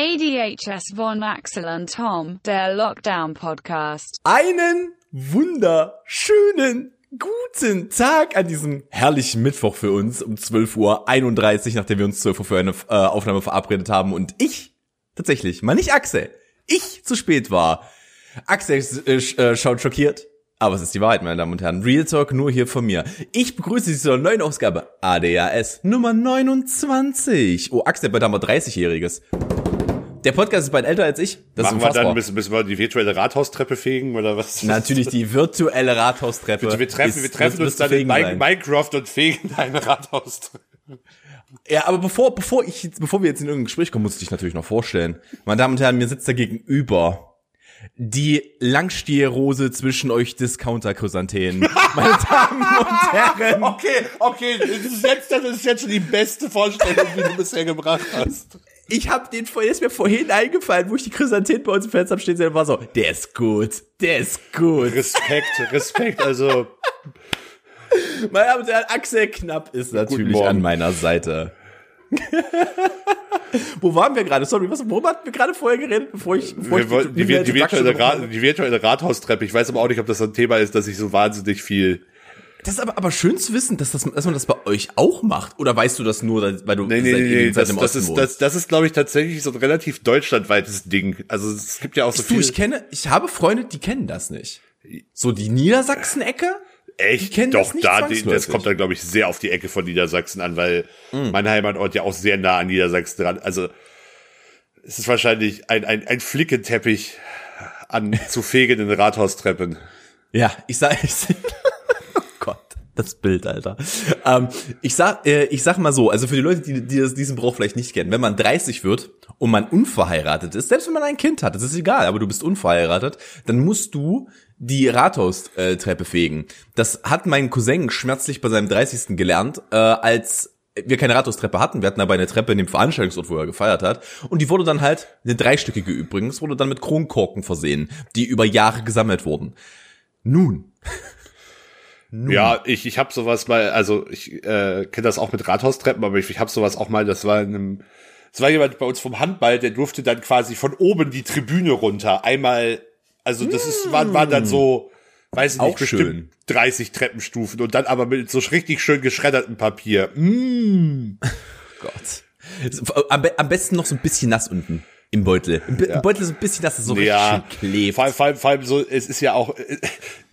ADHS von Axel und Tom, der Lockdown Podcast. Einen wunderschönen guten Tag an diesem herrlichen Mittwoch für uns um 12.31 Uhr, nachdem wir uns 12 Uhr für eine äh, Aufnahme verabredet haben und ich tatsächlich, mal nicht Axel, ich zu spät war. Axel äh, äh, schaut schockiert, aber es ist die Wahrheit, meine Damen und Herren. Real Talk nur hier von mir. Ich begrüße Sie zur neuen Ausgabe ADAS Nummer 29. Oh, Axel, bald haben wir 30-Jähriges. Der Podcast ist bald älter als ich. Das Machen wir dann, müssen, müssen wir die virtuelle Rathaustreppe fegen oder was? Natürlich die virtuelle Rathaustreppe. Wir treffen, ist- wir treffen uns dann in sein. Minecraft und fegen eine Rathaustreppe. Ja, aber bevor, bevor ich, bevor wir jetzt in irgendein Gespräch kommen, muss ich dich natürlich noch vorstellen. Meine Damen und Herren, mir sitzt da gegenüber die Langstierrose zwischen euch Discounter-Chrysanthemum. Meine Damen und Herren. Okay, okay, das ist jetzt, das ist jetzt schon die beste Vorstellung, die du bisher gebracht hast. Ich hab den, der ist mir vorhin eingefallen, wo ich die Chrysanthemen bei uns im Fenster stehen sehe, war so, der ist gut, der ist gut. Respekt, Respekt, also Meine Damen und Herren, Axel Knapp ist natürlich an meiner Seite. Wo waren wir gerade? Sorry, was, worüber hatten wir gerade vorher geredet, bevor ich, bevor wir ich die, E-Mail die, virtuelle Ra die virtuelle Rathaustreppe. Ich weiß aber auch nicht, ob das ein Thema ist, dass ich so wahnsinnig viel. Das ist aber, aber schön zu wissen, dass, das, dass man das bei euch auch macht. Oder weißt du das nur, weil du Nee, nee, seit nee, nee das, das ist, wohnst? das, das ist, glaube ich, tatsächlich so ein relativ deutschlandweites Ding. Also es gibt ja auch so du, viel. ich kenne, ich habe Freunde, die kennen das nicht. So die Niedersachsen-Ecke? Die Echt? kennen Doch, das nicht da, die, das kommt dann, glaube ich, sehr auf die Ecke von Niedersachsen an, weil Mm. mein Heimatort ja auch sehr nah an Niedersachsen dran. Also es ist wahrscheinlich ein, ein, ein Flickenteppich an zu fegenden Rathaustreppen. Ja, ich sag, ich, das Bild, Alter. Ähm, ich sag, äh, ich sag mal so, also für die Leute, die, die das- diesen Brauch vielleicht nicht kennen, wenn man 30 wird und man unverheiratet ist, selbst wenn man ein Kind hat, das ist egal, aber du bist unverheiratet, dann musst du die Rathaustreppe fegen. Das hat mein Cousin schmerzlich bei seinem 30. gelernt, äh, als wir keine Rathaustreppe hatten. Wir hatten aber eine Treppe in dem Veranstaltungsort, wo er gefeiert hat. Und die wurde dann halt, eine dreistöckige übrigens, wurde dann mit Kronkorken versehen, die über Jahre gesammelt wurden. Nun, Ja, ich, ich habe sowas mal, also ich äh, kenne das auch mit Rathaustreppen, aber ich, ich habe sowas auch mal, das war in einem, das war jemand bei uns vom Handball, der durfte dann quasi von oben die Tribüne runter. Einmal, also das ist, war, war dann so, weiß ich nicht, Auch bestimmt schön. 30 Treppenstufen und dann aber mit so richtig schön geschreddertem Papier. Mm. Gott. Am, am besten noch so ein bisschen nass unten im Beutel. Im, im Beutel so ein bisschen, dass es so Ja, richtig klebt. vor allem, vor, allem, vor allem so, es ist ja auch, äh,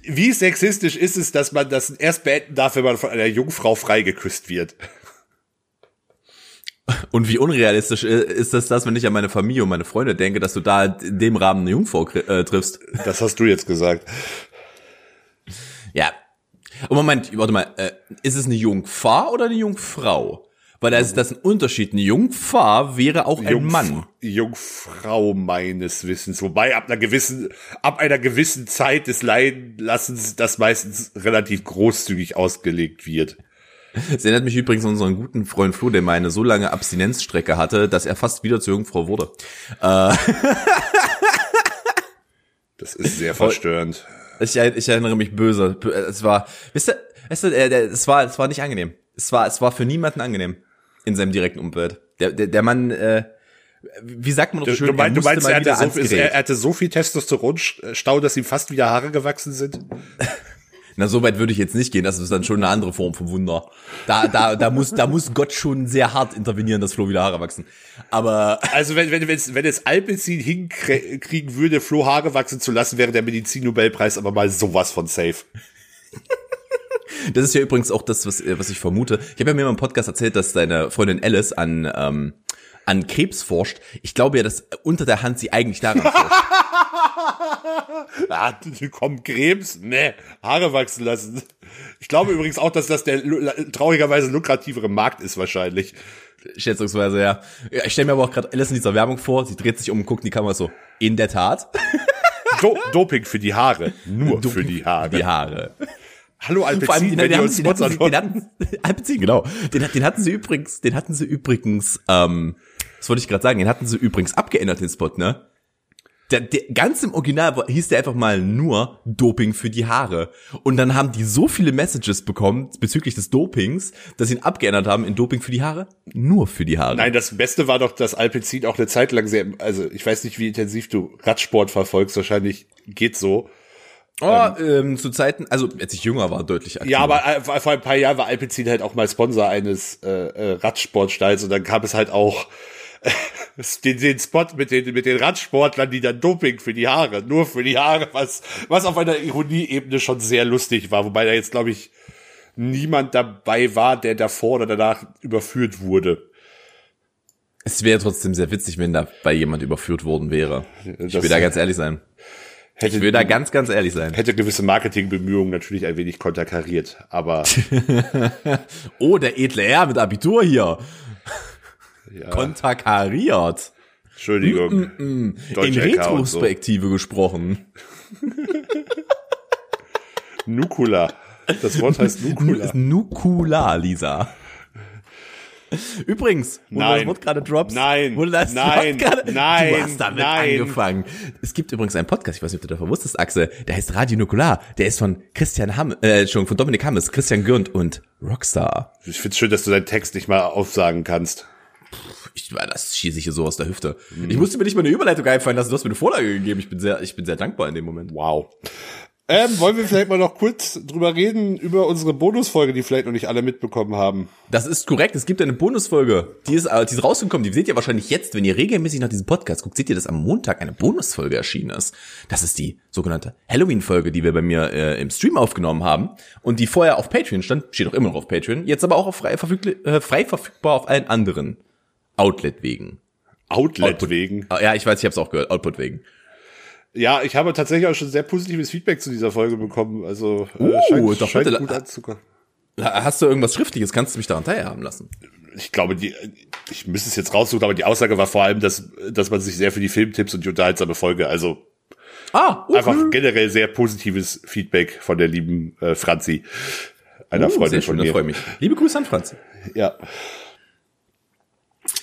wie sexistisch ist es, dass man das erst beenden darf, wenn man von einer Jungfrau freigeküsst wird. Und wie unrealistisch äh, ist das, das, wenn ich an meine Familie und meine Freunde denke, dass du da in dem Rahmen eine Jungfrau äh, triffst. Das hast du jetzt gesagt. Ja. Und Moment, warte mal, äh, ist es eine Jungfrau oder eine Jungfrau? Weil da ist das ein Unterschied. Eine Jungfrau wäre auch ein Jungf- Mann. Jungfrau meines Wissens. Wobei ab einer gewissen, ab einer gewissen Zeit des Leidenlassens das meistens relativ großzügig ausgelegt wird. Es erinnert mich übrigens an unseren guten Freund Flo, der mal eine so lange Abstinenzstrecke hatte, dass er fast wieder zur Jungfrau wurde. Das ist sehr verstörend. Ich, ich erinnere mich böse. Bö- Es war, wisst ihr, äh, es war, es war nicht angenehm. Es war, es war für niemanden angenehm in seinem direkten Umfeld. Der, der, der Mann, äh, wie sagt man doch Du, schön, du, mein, er du meinst, er hatte, so, Gerät. er hatte so viel Testosteronstau, dass ihm fast wieder Haare gewachsen sind? Na, so weit würde ich jetzt nicht gehen. Das ist dann schon eine andere Form von Wunder. Da, da, da muss, da muss Gott schon sehr hart intervenieren, dass Flo wieder Haare wachsen. Aber Also wenn, wenn, wenn's, wenn es Alpecin hinkriegen würde, Flo Haare wachsen zu lassen, wäre der Medizinnobelpreis aber mal sowas von safe. Das ist ja übrigens auch das, was, äh, was ich vermute. Ich habe ja mir mal im Podcast erzählt, dass deine Freundin Alice an, ähm, an Krebs forscht. Ich glaube ja, dass unter der Hand sie eigentlich daran forscht. Ah, komm, Krebs? Nee, Haare wachsen lassen. Ich glaube übrigens auch, dass das der traurigerweise lukrativere Markt ist wahrscheinlich. Schätzungsweise, ja. ich stelle mir aber auch gerade Alice in dieser Werbung vor. Sie dreht sich um und guckt in die Kamera so. In der Tat. Do Doping für die Haare. Nur für die Haare. Die Haare. Hallo den, wenn den, ihr uns den, sponsern den wollt. hatten, Alpecin, genau. Den, den hatten sie übrigens, den hatten sie übrigens, ähm, was wollte ich gerade sagen, den hatten sie übrigens abgeändert, den Spot, ne? Der, der, ganz im Original hieß der einfach mal nur Doping für die Haare. Und dann haben die so viele Messages bekommen bezüglich des Dopings, dass sie ihn abgeändert haben in Doping für die Haare, nur für die Haare. Nein, das Beste war doch, dass Alpecin auch eine Zeit lang sehr, also ich weiß nicht, wie intensiv du Radsport verfolgst, wahrscheinlich geht so. Oh, ähm, zu Zeiten, also als ich jünger war, deutlich aktiver. Ja, aber äh, vor vor ein paar Jahren war Alpecin halt auch mal Sponsor eines äh, äh, Radsportstalls und dann kam es halt auch den, den Spot mit den, mit den Radsportlern, die dann Doping für die Haare, nur für die Haare, was, was auf einer Ironieebene schon sehr lustig war, wobei da jetzt, glaube ich, niemand dabei war, der davor oder danach überführt wurde. Es wäre trotzdem sehr witzig, wenn da bei jemand überführt worden wäre. Ich Das- will da ganz ehrlich sein. Hätte, Ich will da ganz, ganz ehrlich sein. hätte gewisse Marketingbemühungen natürlich ein wenig konterkariert, aber Oh, der edle Herr mit Abitur hier. ja, Konterkariert. Entschuldigung. In Deutsche LK und so. Retrospektive gesprochen. Nukula. Das Wort heißt Nukula. Nukula, Lisa. Übrigens, wo du Nein. das Wort gerade droppst, Nein. wo du das Nein. Wort gerade, Nein. du hast damit Nein. angefangen. Es gibt übrigens einen Podcast, ich weiß nicht, ob du davon wusstest, Axel, der heißt Radio Nukular. Der ist von Christian Hamm, äh, schon von Dominik Hammes, Christian Gürnt und Rockstar. Ich find's schön, dass du deinen Text nicht mal aufsagen kannst. Ich, das schieße ich hier so aus der Hüfte. Ich musste mir nicht mal eine Überleitung einfallen lassen, du hast mir eine Vorlage gegeben. Ich bin sehr, ich bin sehr dankbar in dem Moment. Wow. Ähm, wollen wir vielleicht mal noch kurz drüber reden, über unsere Bonusfolge, die vielleicht noch nicht alle mitbekommen haben. Das ist korrekt. Es gibt eine Bonusfolge. Die ist, äh, die ist rausgekommen. Die seht ihr wahrscheinlich jetzt, wenn ihr regelmäßig nach diesem Podcast guckt, seht ihr, dass am Montag eine Bonusfolge erschienen ist. Das ist die sogenannte Halloween-Folge, die wir bei mir äh, im Stream aufgenommen haben und die vorher auf Patreon stand, steht auch immer noch auf Patreon, jetzt aber auch auf frei, äh, frei verfügbar auf allen anderen Outlet-Wegen. Outlet Output. wegen. Ah, Ja, ich weiß, ich habe es auch gehört, Output-Wegen. Ja, ich habe tatsächlich auch schon sehr positives Feedback zu dieser Folge bekommen. Also äh, Uh, scheint, doch, scheint bitte. gut anzukommen. Hast du irgendwas Schriftliches? Kannst du mich daran teilhaben lassen? Ich glaube, die, ich müsste es jetzt raussuchen, aber die Aussage war vor allem, dass, dass man sich sehr für die Filmtipps und die unterhaltsame Folge, also Ah, uh, einfach generell sehr positives Feedback von der lieben äh, Franzi, einer uh, Freundin von schön, das mir. freut mich. Liebe Grüße an Franz. Ja.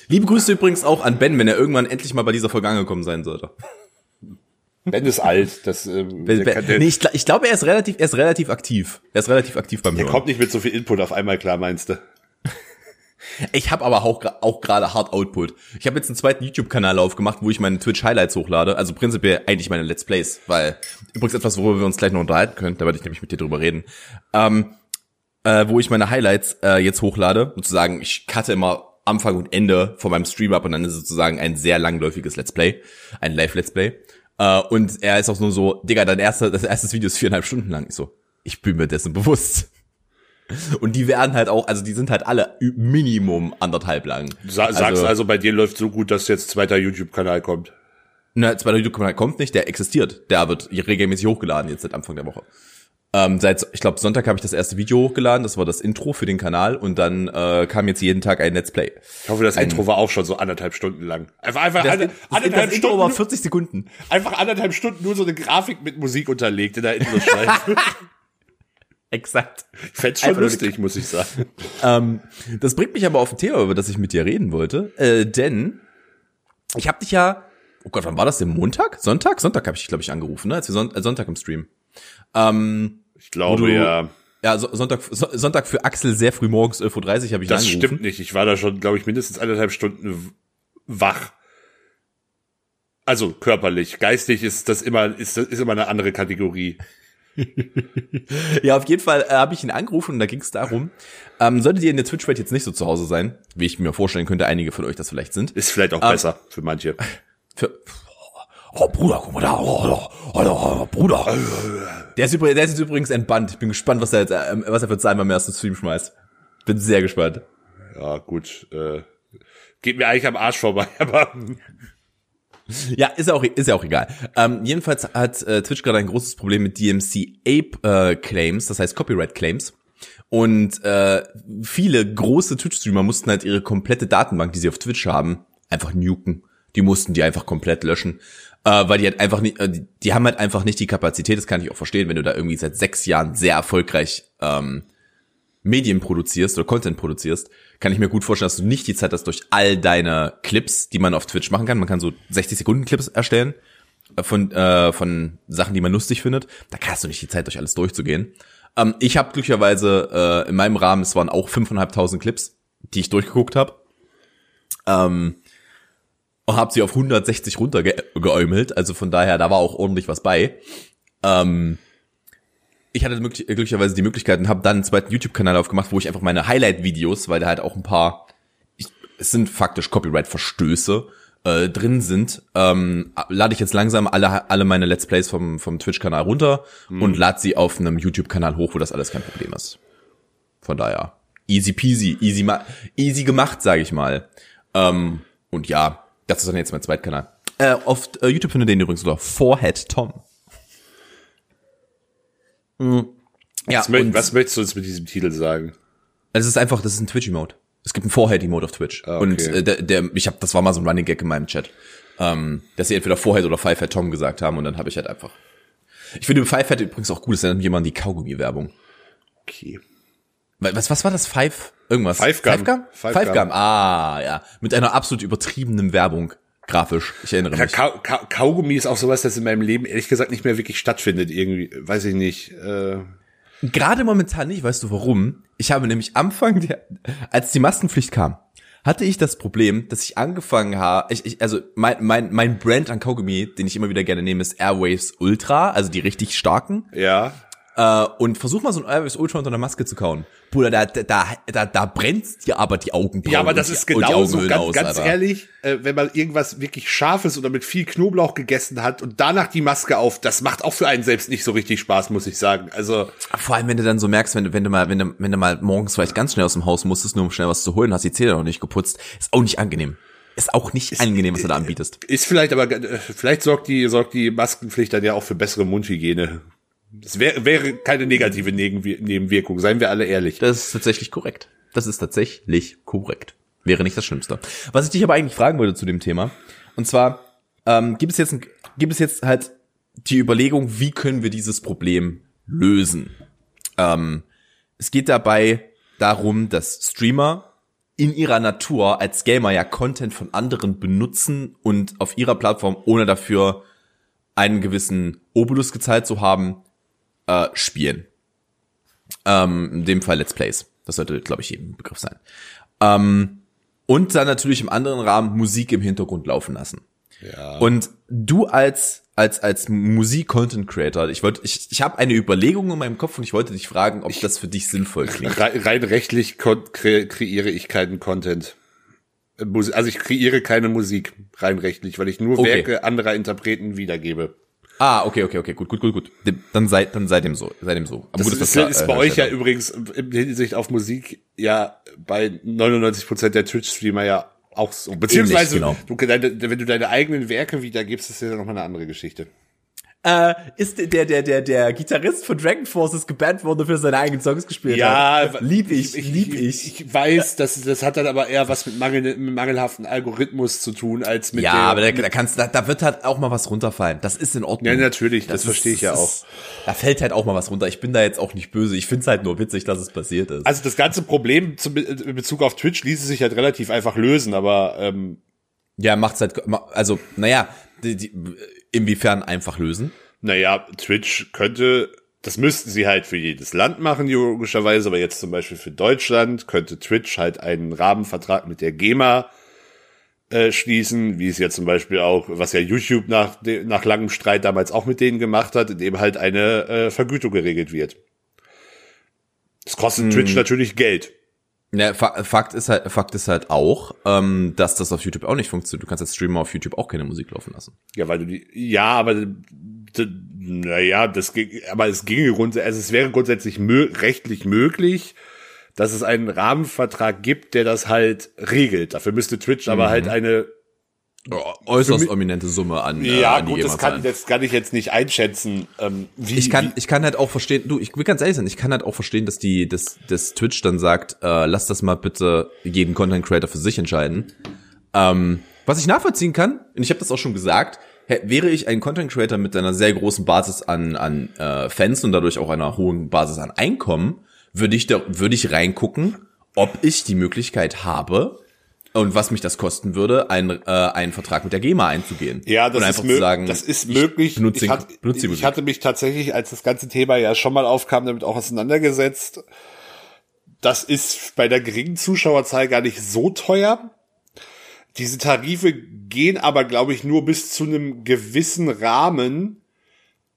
Liebe Grüße übrigens auch an Ben, wenn er irgendwann endlich mal bei dieser Folge angekommen sein sollte. Ben ist alt, das ähm, Ben, der, nee, ich, ich glaube, er ist relativ, er ist relativ aktiv. Er ist relativ aktiv beim der Hören. kommt nicht mit so viel Input auf einmal klar, meinst du? Ich habe aber auch, auch gerade hart Output. Ich habe jetzt einen zweiten YouTube-Kanal aufgemacht, wo ich meine Twitch-Highlights hochlade. Also prinzipiell eigentlich meine Let's Plays, weil übrigens etwas, worüber wir uns gleich noch unterhalten können, da werde ich nämlich mit dir drüber reden. Ähm, äh, wo ich meine Highlights äh, jetzt hochlade, sozusagen, ich cutte immer Anfang und Ende von meinem Stream ab und dann ist es sozusagen ein sehr langläufiges Let's Play, ein Live-Let's Play. Äh, und er ist auch nur so, Digga, dein erster, das erste Video ist viereinhalb Stunden lang. Ich so, ich bin mir dessen bewusst. Und die werden halt auch, also die sind halt alle Minimum anderthalb lang. Du sa sagst also, bei dir läuft so gut, dass jetzt zweiter YouTube-Kanal kommt. Ne, zweiter YouTube-Kanal kommt nicht, der existiert. Der wird regelmäßig hochgeladen jetzt seit Anfang der Woche. Ähm, seit, ich glaube, Sonntag habe ich das erste Video hochgeladen, das war das Intro für den Kanal und dann äh, kam jetzt jeden Tag ein Let's Play. Ich hoffe, das Ein- Intro war auch schon so anderthalb Stunden lang. Einfach, einfach, Das, eine, das, anderthalb das Intro Stunden, war 40 Sekunden. einfach anderthalb Stunden nur so eine Grafik mit Musik unterlegt in der Intro-Schleife. Exakt. fänd's schon Einfach lustig, muss ich sagen. Ähm, das bringt mich aber auf ein Thema, über das ich mit dir reden wollte. Äh, denn ich habe dich ja, oh Gott, wann war das denn? Montag? Sonntag? Sonntag habe ich dich, glaube ich, angerufen, ne? Als wir Son äh, Sonntag im Stream. Ähm, Ich glaube, du- ja. ja, so, Sonntag, so, Sonntag für Axel sehr früh morgens 11.30 Uhr habe ich Das angerufen. stimmt nicht. Ich war da schon, glaube ich, mindestens anderthalb Stunden wach. Also körperlich. Geistig ist das immer, ist, ist immer eine andere Kategorie. Ja, auf jeden Fall äh, habe ich ihn angerufen und da ging es darum, ähm, solltet ihr in der Twitch-Welt jetzt nicht so zu Hause sein, wie ich mir vorstellen könnte, einige von euch das vielleicht sind. Ist vielleicht auch Ähm, besser für manche. Für, oh, Bruder, guck mal da, oh, oh, oh, oh, Bruder. Der ist, übrigens, der ist jetzt übrigens entbannt. Ich bin gespannt, was er jetzt, äh, was er für Zahlen beim ersten Stream schmeißt. Bin sehr gespannt. Ja, gut. Äh, geht mir eigentlich am Arsch vorbei, aber Ja, ist ja auch, ist ja auch egal. Ähm, jedenfalls hat äh, Twitch gerade ein großes Problem mit DMC Ape äh, Claims, das heißt Copyright Claims. Und äh, viele große Twitch-Streamer mussten halt ihre komplette Datenbank, die sie auf Twitch haben, einfach nuken. Die mussten die einfach komplett löschen. Äh, weil die halt einfach nicht, äh, die, die haben halt einfach nicht die Kapazität, das kann ich auch verstehen, wenn du da irgendwie seit sechs Jahren sehr erfolgreich ähm, Medien produzierst oder Content produzierst, kann ich mir gut vorstellen, dass du nicht die Zeit hast durch all deine Clips, die man auf Twitch machen kann. Man kann so 60 Sekunden Clips erstellen äh, von, äh, von Sachen, die man lustig findet. Da hast du nicht die Zeit, durch alles durchzugehen. Ähm, ich habe glücklicherweise äh, in meinem Rahmen, es waren auch 5.500 Clips, die ich durchgeguckt habe. Ähm, und habe sie auf 160 runtergeäumelt. Also von daher, da war auch ordentlich was bei. Ähm, ich hatte möglich, glücklicherweise die Möglichkeit und habe dann einen zweiten YouTube-Kanal aufgemacht, wo ich einfach meine Highlight-Videos, weil da halt auch ein paar, ich, es sind faktisch Copyright-Verstöße äh, drin sind, ähm, lade ich jetzt langsam alle alle meine Let's Plays vom vom Twitch-Kanal runter mhm. und lade sie auf einem YouTube-Kanal hoch, wo das alles kein Problem ist. Von daher easy peasy, easy easy gemacht, sage ich mal. Ähm, und ja, das ist dann jetzt mein Zweitkanal. Äh, auf äh, YouTube findet ihr den übrigens unter Forehead Tom. Mhm. Ja, was, möcht, was möchtest du uns mit diesem Titel sagen? Es ist einfach, das ist ein Twitch-Emote. Es gibt einen Forehead-Emote auf Twitch. Ah, okay. Und äh, der, der, ich habe, das war mal so ein Running Gag in meinem Chat, ähm, dass sie entweder Forehead oder Five Head Tom gesagt haben und dann habe ich halt einfach. Ich finde Five Head übrigens auch gut, das erinnert mich immer an die Kaugummi-Werbung. Okay. Was, was war das? Five? Irgendwas? Five Gum. Five Gum? Five, Five Gum. Ah, ja. Mit einer absolut übertriebenen Werbung. Grafisch. Ich erinnere mich. Ka Ka Kaugummi ist auch sowas, das in meinem Leben ehrlich gesagt nicht mehr wirklich stattfindet. Irgendwie, weiß ich nicht. Äh Gerade momentan nicht, weißt du warum? Ich habe nämlich Anfang der, als die Maskenpflicht kam, hatte ich das Problem, dass ich angefangen habe, ich, ich, also mein, mein, mein Brand an Kaugummi, den ich immer wieder gerne nehme, ist Airwaves Ultra, also die richtig starken. Ja. Äh, und versuch mal so ein Airwaves Ultra unter einer Maske zu kauen. Bruder, da, da, da, da brennt dir aber die Augenbrauen. Ja, aber das ist genauso, ganz, aus, ganz ehrlich, äh, wenn man irgendwas wirklich Scharfes oder mit viel Knoblauch gegessen hat und danach die Maske auf, das macht auch für einen selbst nicht so richtig Spaß, muss ich sagen. Also Vor allem, wenn du dann so merkst, wenn du, wenn du mal, wenn du, wenn du mal morgens vielleicht ganz schnell aus dem Haus musstest, nur um schnell was zu holen, hast die Zähne noch nicht geputzt, ist auch nicht angenehm. Ist auch nicht ist, angenehm, was du da anbietest. Ist vielleicht aber, äh, vielleicht sorgt die, sorgt die Maskenpflicht dann ja auch für bessere Mundhygiene. Das wäre, wäre keine negative Nebenwirkung, seien wir alle ehrlich. Das ist tatsächlich korrekt. Das ist tatsächlich korrekt. Wäre nicht das Schlimmste. Was ich dich aber eigentlich fragen wollte zu dem Thema, und zwar, ähm, gibt es jetzt, ein, gibt es jetzt halt die Überlegung, wie können wir dieses Problem lösen? Ähm, es geht dabei darum, dass Streamer in ihrer Natur als Gamer ja Content von anderen benutzen und auf ihrer Plattform, ohne dafür einen gewissen Obolus gezahlt zu haben, äh, spielen. Ähm, in dem Fall Let's Plays. Das sollte, glaube ich, jedem Begriff sein. Ähm, und dann natürlich im anderen Rahmen Musik im Hintergrund laufen lassen. Ja. Und du als als als Musik-Content-Creator, ich wollte, ich, ich habe eine Überlegung in meinem Kopf und ich wollte dich fragen, ob ich, das für dich sinnvoll klingt. Rein, rein rechtlich kre kreiere ich keinen Content. Also ich kreiere keine Musik rein rechtlich, weil ich nur okay. Werke anderer Interpreten wiedergebe. Ah, okay, okay, okay, gut, gut, gut, gut. Dann seid, dann seid dem so, seid dem so. Aber das gut, ist, das, ist äh, bei euch ja übrigens in Hinsicht auf Musik ja bei 99 Prozent der Twitch-Streamer ja auch so. Beziehungsweise, Ähnlich, genau. du, deine, wenn du deine eigenen Werke wiedergibst, ist ja noch mal eine andere Geschichte äh, ist der, der, der, der Gitarrist von Dragon Forces gebannt worden, für seine eigenen Songs gespielt ja, hat. Lieb ich, ich lieb ich. Ich weiß, das, das hat dann aber eher was mit, Mangel, mit mangelhaften Algorithmus zu tun, als mit Ja, der, aber da, da kannst, da, da wird halt auch mal was runterfallen. Das ist in Ordnung. Ja, natürlich, das, das verstehe ich ja auch. Ist, da fällt halt auch mal was runter. Ich bin da jetzt auch nicht böse. Ich find's halt nur witzig, dass es passiert ist. Also das ganze Problem zum, in Bezug auf Twitch ließe sich halt relativ einfach lösen, aber, ähm, ja, macht's halt, also, naja, die, die, inwiefern einfach lösen? Naja, Twitch könnte, das müssten sie halt für jedes Land machen, logischerweise, aber jetzt zum Beispiel für Deutschland könnte Twitch halt einen Rahmenvertrag mit der GEMA äh, schließen, wie es ja zum Beispiel auch, was ja YouTube nach, nach langem Streit damals auch mit denen gemacht hat, indem halt eine äh, Vergütung geregelt wird. Das kostet hm. Twitch natürlich Geld. Ja, Fakt ist halt, Fakt ist halt auch, ähm, dass das auf YouTube auch nicht funktioniert. Du kannst als Streamer auf YouTube auch keine Musik laufen lassen. Ja, weil du die, ja, aber naja, das ging, aber es ginge grundsätzlich, also es wäre grundsätzlich mö rechtlich möglich, dass es einen Rahmenvertrag gibt, der das halt regelt. Dafür müsste Twitch mhm. aber halt eine äußerst eminente Summe an. Äh, ja, an gut, das kann, das kann ich jetzt nicht einschätzen. Ähm, wie, ich kann, wie, ich kann halt auch verstehen. Du, ich will ganz ehrlich sein, ich kann halt auch verstehen, dass die, dass, dass Twitch dann sagt, äh, lass das mal bitte jeden Content Creator für sich entscheiden. Ähm, was ich nachvollziehen kann, und ich habe das auch schon gesagt, wäre ich ein Content Creator mit einer sehr großen Basis an, an äh, Fans und dadurch auch einer hohen Basis an Einkommen, würde ich da, würde ich reingucken, ob ich die Möglichkeit habe, und was mich das kosten würde, ein, äh, einen Vertrag mit der GEMA einzugehen. Ja, das und ist, einfach mö zu sagen, das ist möglich. Ich, ich, hat, ich hatte mich tatsächlich, als das ganze Thema ja schon mal aufkam, damit auch auseinandergesetzt. Das ist bei der geringen Zuschauerzahl gar nicht so teuer. Diese Tarife gehen aber, glaube ich, nur bis zu einem gewissen Rahmen.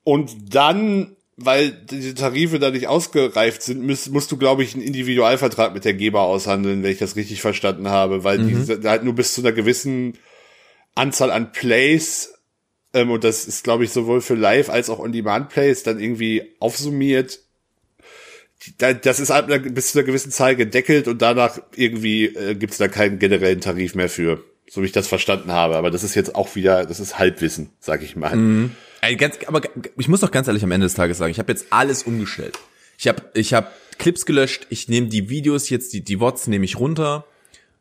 Und dann, weil diese Tarife da nicht ausgereift sind, musst, musst du, glaube ich, einen Individualvertrag mit der Geber aushandeln, wenn ich das richtig verstanden habe, weil mhm. diese halt nur bis zu einer gewissen Anzahl an Plays ähm, und das ist, glaube ich, sowohl für Live als auch On-Demand-Plays dann irgendwie aufsummiert das ist halt bis zu einer gewissen Zahl gedeckelt und danach irgendwie äh, gibt es da keinen generellen Tarif mehr für, so wie ich das verstanden habe. Aber das ist jetzt auch wieder, das ist Halbwissen, sag ich mal. Mhm. Ganz, aber ich muss doch ganz ehrlich am Ende des Tages sagen, ich habe jetzt alles umgestellt. Ich habe ich hab Clips gelöscht, ich nehme die Videos jetzt, die, die Wots nehme ich runter,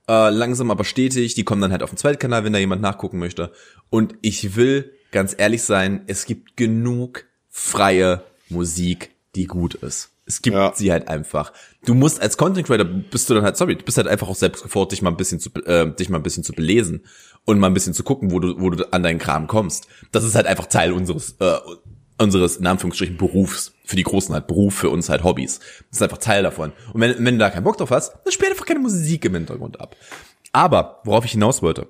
äh, langsam aber stetig, die kommen dann halt auf den Zweitkanal, wenn da jemand nachgucken möchte. Und ich will ganz ehrlich sein, es gibt genug freie Musik, die gut ist. Es gibt ja. sie halt einfach. Du musst als Content Creator bist du dann halt, sorry, du bist halt einfach auch selbst gefordert, dich mal ein bisschen zu, äh, dich mal ein bisschen zu belesen und mal ein bisschen zu gucken, wo du, wo du an deinen Kram kommst. Das ist halt einfach Teil unseres, äh, unseres, in Anführungsstrichen, Berufs. Für die Großen halt Beruf, für uns halt Hobbys. Das ist einfach Teil davon. Und wenn, wenn du da keinen Bock drauf hast, dann spiel einfach keine Musik im Hintergrund ab. Aber, worauf ich hinaus wollte,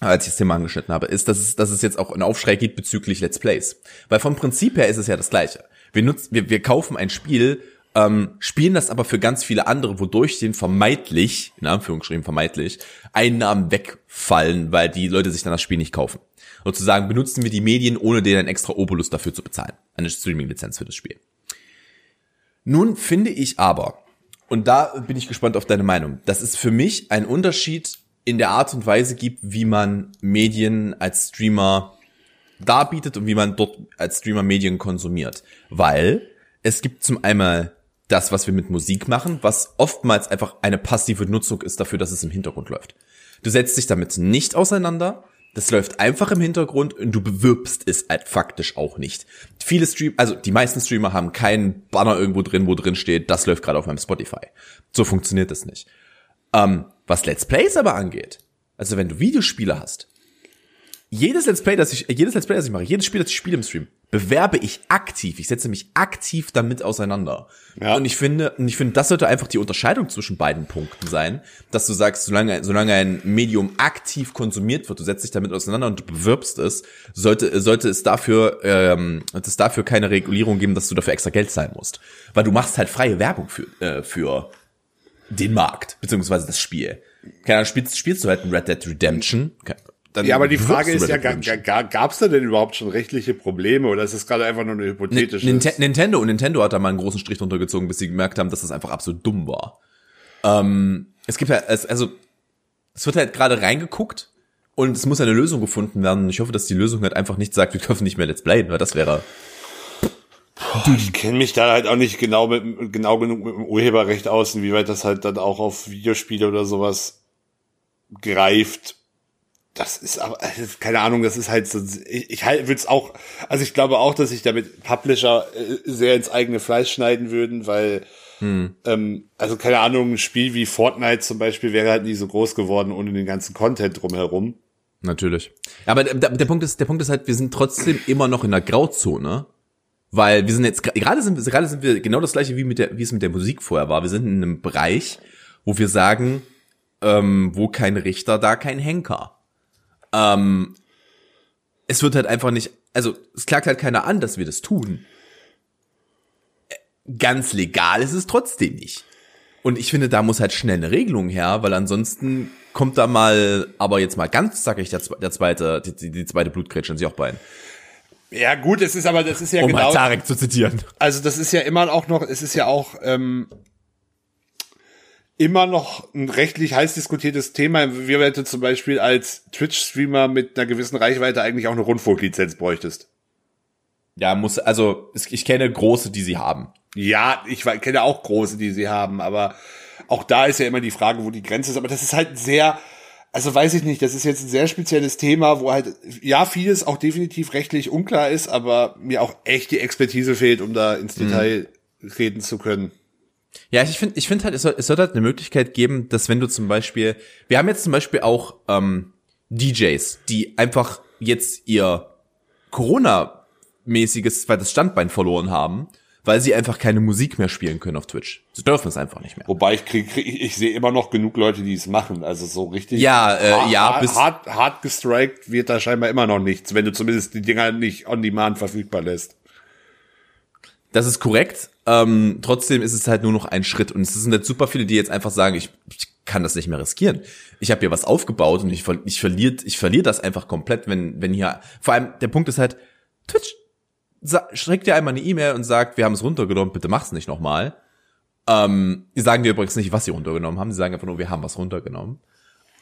als ich das Thema angeschnitten habe, ist, dass es, dass es jetzt auch einen Aufschrei gibt bezüglich Let's Plays. Weil vom Prinzip her ist es ja das Gleiche. Wir nutzen, wir, wir kaufen ein Spiel, ähm, spielen das aber für ganz viele andere, wodurch den vermeintlich, in Anführungsstrichen vermeintlich, Einnahmen wegfallen, weil die Leute sich dann das Spiel nicht kaufen. Sozusagen benutzen wir die Medien, ohne denen ein extra Obolus dafür zu bezahlen. Eine Streaming-Lizenz für das Spiel. Nun finde ich aber, und da bin ich gespannt auf deine Meinung, dass es für mich einen Unterschied in der Art und Weise gibt, wie man Medien als Streamer darbietet und wie man dort als Streamer Medien konsumiert. Weil es gibt zum einmal das, was wir mit Musik machen, was oftmals einfach eine passive Nutzung ist dafür, dass es im Hintergrund läuft. Du setzt dich damit nicht auseinander, das läuft einfach im Hintergrund und du bewirbst es halt faktisch auch nicht. Viele Stream, also die meisten Streamer haben keinen Banner irgendwo drin, wo drin steht, das läuft gerade auf meinem Spotify. So funktioniert das nicht. Ähm, was Let's Plays aber angeht, also wenn du Videospiele hast, jedes Let's Play, das ich, jedes Let's Play, das ich mache, jedes Spiel, das ich spiele im Stream, bewerbe ich aktiv. Ich setze mich aktiv damit auseinander. Ja. Und ich finde, und ich finde, das sollte einfach die Unterscheidung zwischen beiden Punkten sein, dass du sagst, solange, solange ein Medium aktiv konsumiert wird, du setzt dich damit auseinander und du bewirbst es, sollte, sollte es dafür, ähm, es dafür keine Regulierung geben, dass du dafür extra Geld zahlen musst. Weil du machst halt freie Werbung für, äh, für den Markt, beziehungsweise das Spiel. Keine Ahnung, spielst, spielst du halt ein Red Dead Redemption, dann ja, aber die Frage ist ja, gab es da denn überhaupt schon rechtliche Probleme oder ist das gerade einfach nur eine hypothetische? N Nintendo und Nintendo hat da mal einen großen Strich drunter gezogen, bis sie gemerkt haben, dass das einfach absolut dumm war. Ähm, es gibt ja, also es wird halt gerade reingeguckt und es muss eine Lösung gefunden werden. Ich hoffe, dass die Lösung halt einfach nicht sagt, wir dürfen nicht mehr Let's Play, weil das wäre ich kenne mich da halt auch nicht genau mit genau genug mit dem Urheberrecht aus, inwieweit das halt dann auch auf Videospiele oder sowas greift das ist aber, also, keine Ahnung, das ist halt so, ich, ich halt, würde es auch, also ich glaube auch, dass sich damit Publisher äh, sehr ins eigene Fleisch schneiden würden, weil, hm. ähm, also keine Ahnung, ein Spiel wie Fortnite zum Beispiel wäre halt nie so groß geworden ohne den ganzen Content drumherum. Natürlich. Aber der, der Punkt ist, der Punkt ist halt, wir sind trotzdem immer noch in der Grauzone, weil wir sind jetzt, gerade sind, gerade sind wir genau das gleiche wie mit der, wie es mit der Musik vorher war. Wir sind in einem Bereich, wo wir sagen, ähm, wo kein Richter, da kein Henker. Ähm, es wird halt einfach nicht, also es klagt halt keiner an, dass wir das tun. Ganz legal ist es trotzdem nicht. Und ich finde, da muss halt schnell eine Regelung her, weil ansonsten kommt da mal, aber jetzt mal ganz zackig der, der zweite, die, die zweite Blutgrätsche in sich auch bein. Ja gut, es ist aber, das ist ja um genau. Um Tarek zu zitieren. Also das ist ja immer auch noch, es ist ja auch ähm, immer noch ein rechtlich heiß diskutiertes Thema. Wir hätte zum Beispiel als Twitch-Streamer mit einer gewissen Reichweite eigentlich auch eine Rundfunklizenz bräuchtest. Ja, muss, also ich kenne große, die sie haben. Ja, ich kenne auch große, die sie haben, aber auch da ist ja immer die Frage, wo die Grenze ist. Aber das ist halt sehr, also weiß ich nicht, das ist jetzt ein sehr spezielles Thema, wo halt, ja, vieles auch definitiv rechtlich unklar ist, aber mir auch echt die Expertise fehlt, um da ins mhm. Detail mhm. reden zu können. Ja, ich finde, ich finde halt, es soll, es soll halt eine Möglichkeit geben, dass wenn du zum Beispiel, wir haben jetzt zum Beispiel auch ähm, DJs, die einfach jetzt ihr Corona-mäßiges zweites Standbein verloren haben, weil sie einfach keine Musik mehr spielen können auf Twitch. Sie dürfen es einfach nicht mehr. Wobei ich krieg, krieg ich, ich sehe immer noch genug Leute, die es machen. Also so richtig. Ja, äh, hart, ja, bis hart, hart gestrikt wird da scheinbar immer noch nichts, wenn du zumindest die Dinger nicht on demand verfügbar lässt. Das ist korrekt. Ähm, trotzdem ist es halt nur noch ein Schritt. Und es sind halt super viele, die jetzt einfach sagen, ich, ich kann das nicht mehr riskieren. Ich habe hier was aufgebaut und ich, ich verliere ich verlier das einfach komplett, wenn, wenn hier. Vor allem, der Punkt ist halt, Twitch schickt dir einmal eine E-Mail und sagt, wir haben es runtergenommen, bitte mach's nicht nochmal. Ähm, die sagen dir übrigens nicht, was sie runtergenommen haben. Sie sagen einfach nur, wir haben was runtergenommen.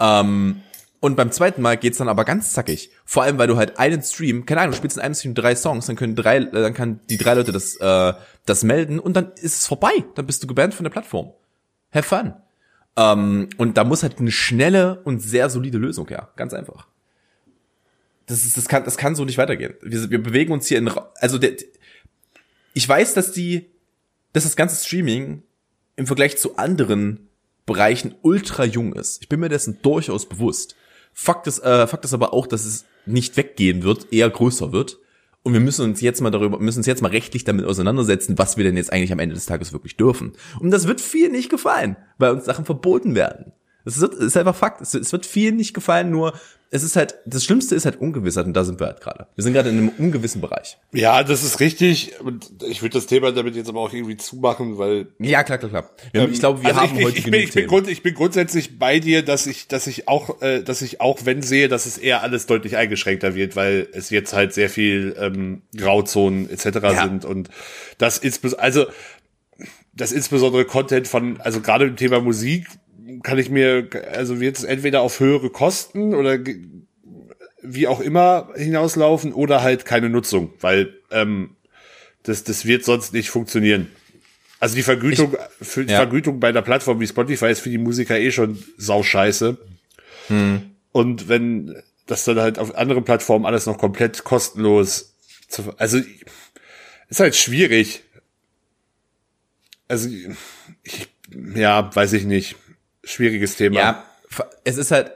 Ähm, und beim zweiten Mal geht's dann aber ganz zackig. Vor allem, weil du halt einen Stream, keine Ahnung, du spielst in einem Stream drei Songs, dann können drei, äh, dann kann die drei Leute das, äh, das melden und dann ist es vorbei. Dann bist du gebannt von der Plattform. Have fun. Ähm, und da muss halt eine schnelle und sehr solide Lösung her. Ganz einfach. Das ist, das kann, das kann so nicht weitergehen. Wir, wir bewegen uns hier in, also der, ich weiß, dass die, dass das ganze Streaming im Vergleich zu anderen Bereichen ultra jung ist. Ich bin mir dessen durchaus bewusst. Fakt ist, äh, Fakt ist aber auch, dass es nicht weggehen wird, eher größer wird. Und wir müssen uns jetzt mal darüber, müssen uns jetzt mal rechtlich damit auseinandersetzen, was wir denn jetzt eigentlich am Ende des Tages wirklich dürfen. Und das wird viel nicht gefallen, weil uns Sachen verboten werden. Das ist, ist einfach Fakt. Es, es wird viel nicht gefallen, nur es ist halt, das Schlimmste ist halt Ungewissheit und da sind wir halt gerade. Wir sind gerade in einem ungewissen Bereich. Ja, das ist richtig. Und ich würde das Thema damit jetzt aber auch irgendwie zumachen, weil. Ja, klar, klar, klar. Ähm, ich glaube, wir also haben ich, heute ich, bin, ich, bin grund, ich bin grundsätzlich bei dir, dass ich, dass ich auch, äh, dass ich auch wenn sehe, dass es eher alles deutlich eingeschränkter wird, weil es jetzt halt sehr viel ähm, Grauzonen etc. Ja. sind und das ist also das insbesondere Content von, also gerade im Thema Musik kann ich mir, also wird es entweder auf höhere Kosten oder wie auch immer hinauslaufen oder halt keine Nutzung, weil ähm, das, das wird sonst nicht funktionieren. Also die Vergütung, ich, für die ja. Vergütung bei einer Plattform wie Spotify ist für die Musiker eh schon sauscheiße. Hm. Und wenn das dann halt auf anderen Plattformen alles noch komplett kostenlos, zu, also ist halt schwierig. Also ich, ja, weiß ich nicht schwieriges Thema. Ja, es ist halt,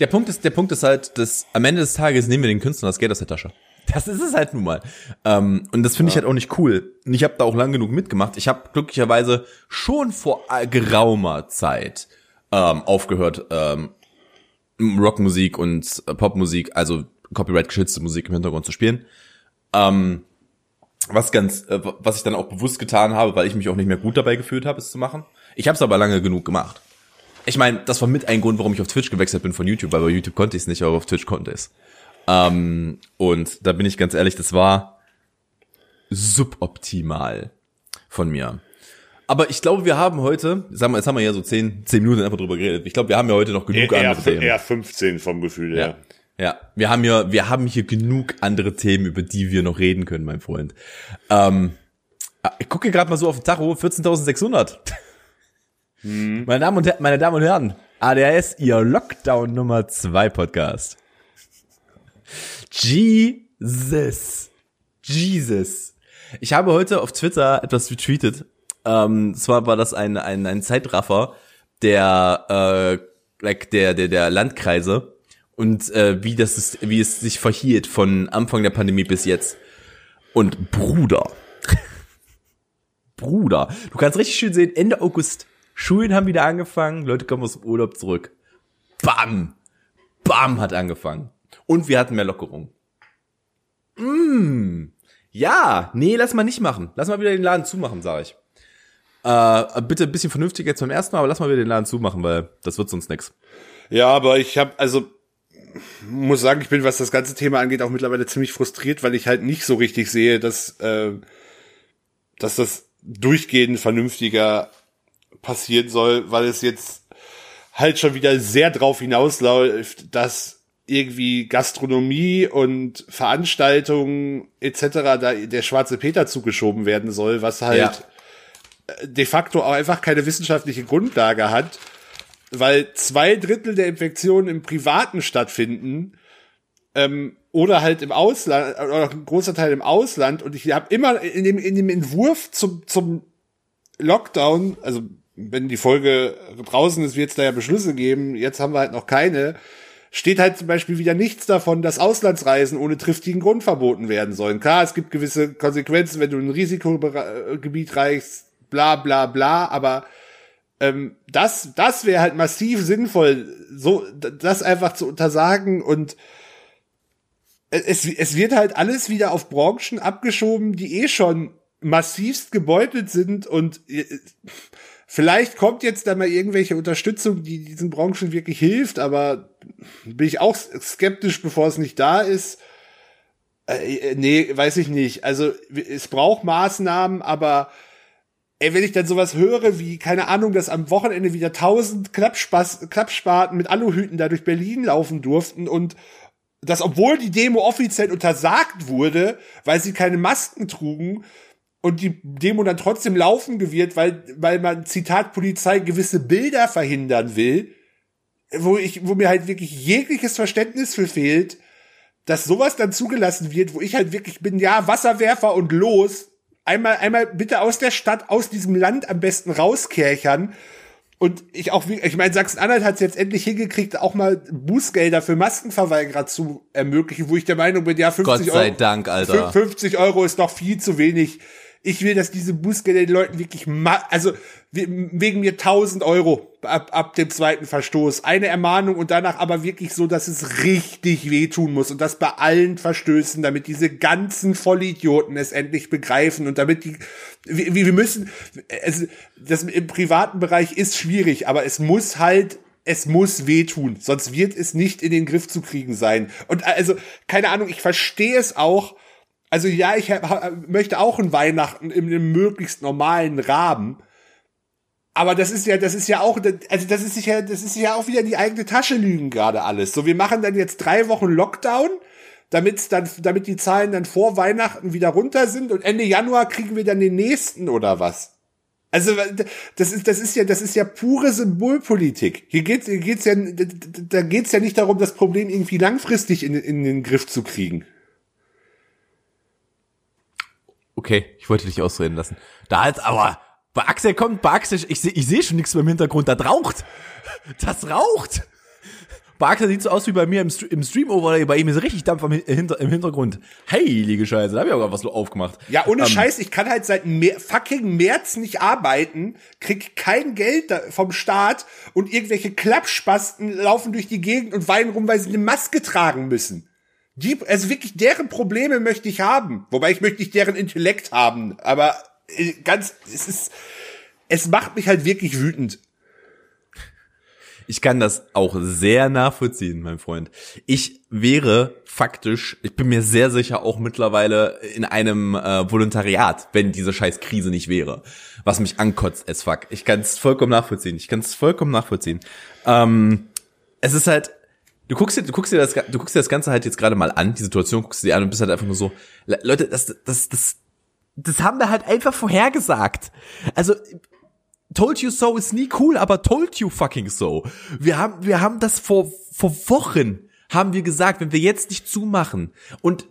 der Punkt ist, der Punkt ist halt, dass am Ende des Tages nehmen wir den Künstlern das Geld aus der Tasche. Das ist es halt nun mal. Ähm, und das finde ja. ich halt auch nicht cool. Und ich habe da auch lang genug mitgemacht. Ich habe glücklicherweise schon vor geraumer Zeit ähm, aufgehört, ähm, Rockmusik und äh, Popmusik, also Copyright geschützte Musik im Hintergrund zu spielen. Ähm, was ganz, äh, was ich dann auch bewusst getan habe, weil ich mich auch nicht mehr gut dabei gefühlt habe, es zu machen. Ich habe es aber lange genug gemacht ich meine, das war mit ein Grund, warum ich auf Twitch gewechselt bin von YouTube, weil bei YouTube konnte ich es nicht, aber auf Twitch konnte ich es. Ähm, und da bin ich ganz ehrlich, das war suboptimal von mir. Aber ich glaube, wir haben heute, sagen wir, jetzt haben wir ja so zehn, zehn Minuten einfach drüber geredet. Ich glaube, wir haben ja heute noch genug eher, andere Themen. Eher 15 vom Gefühl, ja. ja. Ja, wir haben ja, wir haben hier genug andere Themen, über die wir noch reden können, mein Freund. Ähm, ich gucke gerade mal so auf den Tacho, 14.600. Hm. Meine, Damen und Herren, meine Damen und Herren, ADHS, ihr Lockdown Nummer 2 Podcast. Jesus. Jesus. Ich habe heute auf Twitter etwas retweetet. Ähm, zwar war das ein, ein, ein Zeitraffer der, äh, like der, der, der Landkreise und äh, wie das ist, wie es sich verhielt von Anfang der Pandemie bis jetzt. Und Bruder. Bruder. Du kannst richtig schön sehen, Ende August Schulen haben wieder angefangen, Leute kommen aus dem Urlaub zurück. Bam! Bam hat angefangen. Und wir hatten mehr Lockerung. Mm. Ja, nee, lass mal nicht machen. Lass mal wieder den Laden zumachen, sag ich. Äh, bitte ein bisschen vernünftiger jetzt beim ersten Mal, aber lass mal wieder den Laden zumachen, weil das wird sonst nix. Ja, aber ich habe also muss sagen, ich bin, was das ganze Thema angeht, auch mittlerweile ziemlich frustriert, weil ich halt nicht so richtig sehe, dass, äh, dass das durchgehend vernünftiger passieren soll, weil es jetzt halt schon wieder sehr drauf hinausläuft, dass irgendwie Gastronomie und Veranstaltungen etc. da der schwarze Peter zugeschoben werden soll, was halt ja. de facto auch einfach keine wissenschaftliche Grundlage hat, weil zwei Drittel der Infektionen im Privaten stattfinden ähm, oder halt im Ausland oder ein großer Teil im Ausland und ich habe immer in dem in dem Entwurf zum zum Lockdown, also wenn die Folge draußen ist, wird es da ja Beschlüsse geben. Jetzt haben wir halt noch keine. Steht halt zum Beispiel wieder nichts davon, dass Auslandsreisen ohne triftigen Grund verboten werden sollen. Klar, es gibt gewisse Konsequenzen, wenn du in ein Risikogebiet reichst, bla bla bla, aber ähm, das, das wäre halt massiv sinnvoll, so das einfach zu untersagen und es, es wird halt alles wieder auf Branchen abgeschoben, die eh schon massivst gebeutelt sind und äh, vielleicht kommt jetzt da mal irgendwelche Unterstützung, die diesen Branchen wirklich hilft, aber bin ich auch skeptisch, bevor es nicht da ist. Äh, äh nee, weiß ich nicht. Also es braucht Maßnahmen, aber ey, wenn ich dann sowas höre wie, keine Ahnung, dass am Wochenende wieder tausend Klappspaten mit Aluhüten da durch Berlin laufen durften und das, obwohl die Demo offiziell untersagt wurde, weil sie keine Masken trugen und die Demo dann trotzdem laufen gewirrt, weil, weil man, Zitat Polizei, gewisse Bilder verhindern will, wo ich, wo mir halt wirklich jegliches Verständnis für fehlt, dass sowas dann zugelassen wird, wo ich halt wirklich bin, ja, Wasserwerfer und los, einmal, einmal bitte aus der Stadt, aus diesem Land am besten rauskerchern. Und ich auch, ich meine, Sachsen-Anhalt hat es jetzt endlich hingekriegt, auch mal Bußgelder für Maskenverweigerer zu ermöglichen, wo ich der Meinung bin, ja, 50 Gott sei Euro, Dank, Alter. 50 Euro ist doch viel zu wenig. Ich will, dass diese Bußgelder den Leuten wirklich, also wegen mir 1000 Euro ab, ab dem zweiten Verstoß. Eine Ermahnung und danach aber wirklich so, dass es richtig wehtun muss und das bei allen Verstößen, damit diese ganzen Vollidioten es endlich begreifen und damit die, wir, wir müssen, es, das im privaten Bereich ist schwierig, aber es muss halt es muss wehtun, sonst wird es nicht in den Griff zu kriegen sein. Und also, keine Ahnung, ich verstehe es auch, also ja, ich möchte auch ein Weihnachten in einem möglichst normalen Rahmen. Aber das ist ja, das ist ja auch, also das ist ja, das ist ja auch wieder die eigene Tasche lügen gerade alles. So, wir machen dann jetzt drei Wochen Lockdown, damit dann, damit die Zahlen dann vor Weihnachten wieder runter sind und Ende Januar kriegen wir dann den nächsten oder was? Also das ist das ist ja das ist ja pure Symbolpolitik. Hier geht's hier geht's ja da geht's ja nicht darum, das Problem irgendwie langfristig in, in den Griff zu kriegen. Okay, ich wollte dich ausreden lassen. Da jetzt aber, bei Axel kommt, bei Axel, ich sehe ich seh schon nichts mehr im Hintergrund, das raucht. Das raucht. Bei Axel sieht so aus wie bei mir im, im Stream-Overlay, bei ihm ist richtig Dampf im, Hinter, im Hintergrund. Heilige Scheiße, da habe ich auch was aufgemacht. Ja, ohne ähm, Scheiß, ich kann halt seit mehr, fucking März nicht arbeiten, krieg kein Geld vom Staat und irgendwelche Klappspasten laufen durch die Gegend und weinen rum, weil sie eine Maske tragen müssen. Die, also wirklich deren Probleme möchte ich haben. Wobei ich möchte nicht deren Intellekt haben. Aber äh, ganz, es ist, es macht mich halt wirklich wütend. Ich kann das auch sehr nachvollziehen, mein Freund. Ich wäre faktisch, ich bin mir sehr sicher auch mittlerweile in einem äh, Volontariat, wenn diese scheiß Krise nicht wäre, was mich ankotzt as fuck. Ich kann es vollkommen nachvollziehen. Ich kann es vollkommen nachvollziehen. Ähm, es ist halt, du guckst dir, du guckst dir das, du guckst dir das Ganze halt jetzt gerade mal an, die Situation guckst du dir an und bist halt einfach nur so, Leute, das, das, das, das haben wir halt einfach vorhergesagt. Also, told you so ist nie cool, aber told you fucking so. Wir haben, wir haben das vor, vor Wochen haben wir gesagt, wenn wir jetzt nicht zumachen und,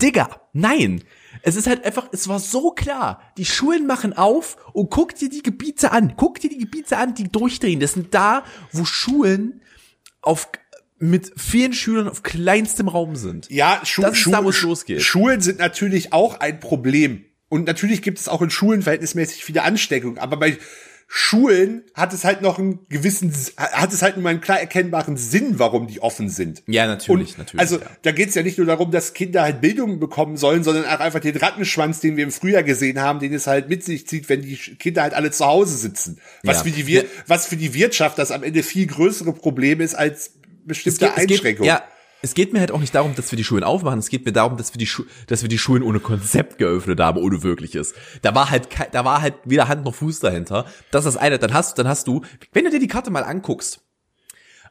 Digga, nein. Es ist halt einfach, es war so klar. Die Schulen machen auf und guck dir die Gebiete an. Guck dir die Gebiete an, die durchdrehen. Das sind da, wo Schulen auf mit vielen Schülern auf kleinstem Raum sind. Ja, Schu das ist Schu da, wo es losgeht. Schulen sind natürlich auch ein Problem. Und natürlich gibt es auch in Schulen verhältnismäßig viele Ansteckungen. Aber bei Schulen hat es halt noch einen gewissen, hat es halt nur einen klar erkennbaren Sinn, warum die offen sind. Ja, natürlich, Und natürlich. Also ja. da geht es ja nicht nur darum, dass Kinder halt Bildung bekommen sollen, sondern auch einfach den Rattenschwanz, den wir im Frühjahr gesehen haben, den es halt mit sich zieht, wenn die Kinder halt alle zu Hause sitzen. Was, Ja. für, die Wir was für die Wirtschaft das am Ende viel größere Problem ist als bestimmte es geht, Einschränkungen. ja, es geht mir halt auch nicht darum, dass wir die Schulen aufmachen. Es geht mir darum, dass wir die, Schu dass wir die Schulen ohne Konzept geöffnet haben, ohne wirkliches. Da war halt, da war halt weder Hand noch Fuß dahinter. Das ist das eine. Dann hast, dann hast du, wenn du dir die Karte mal anguckst,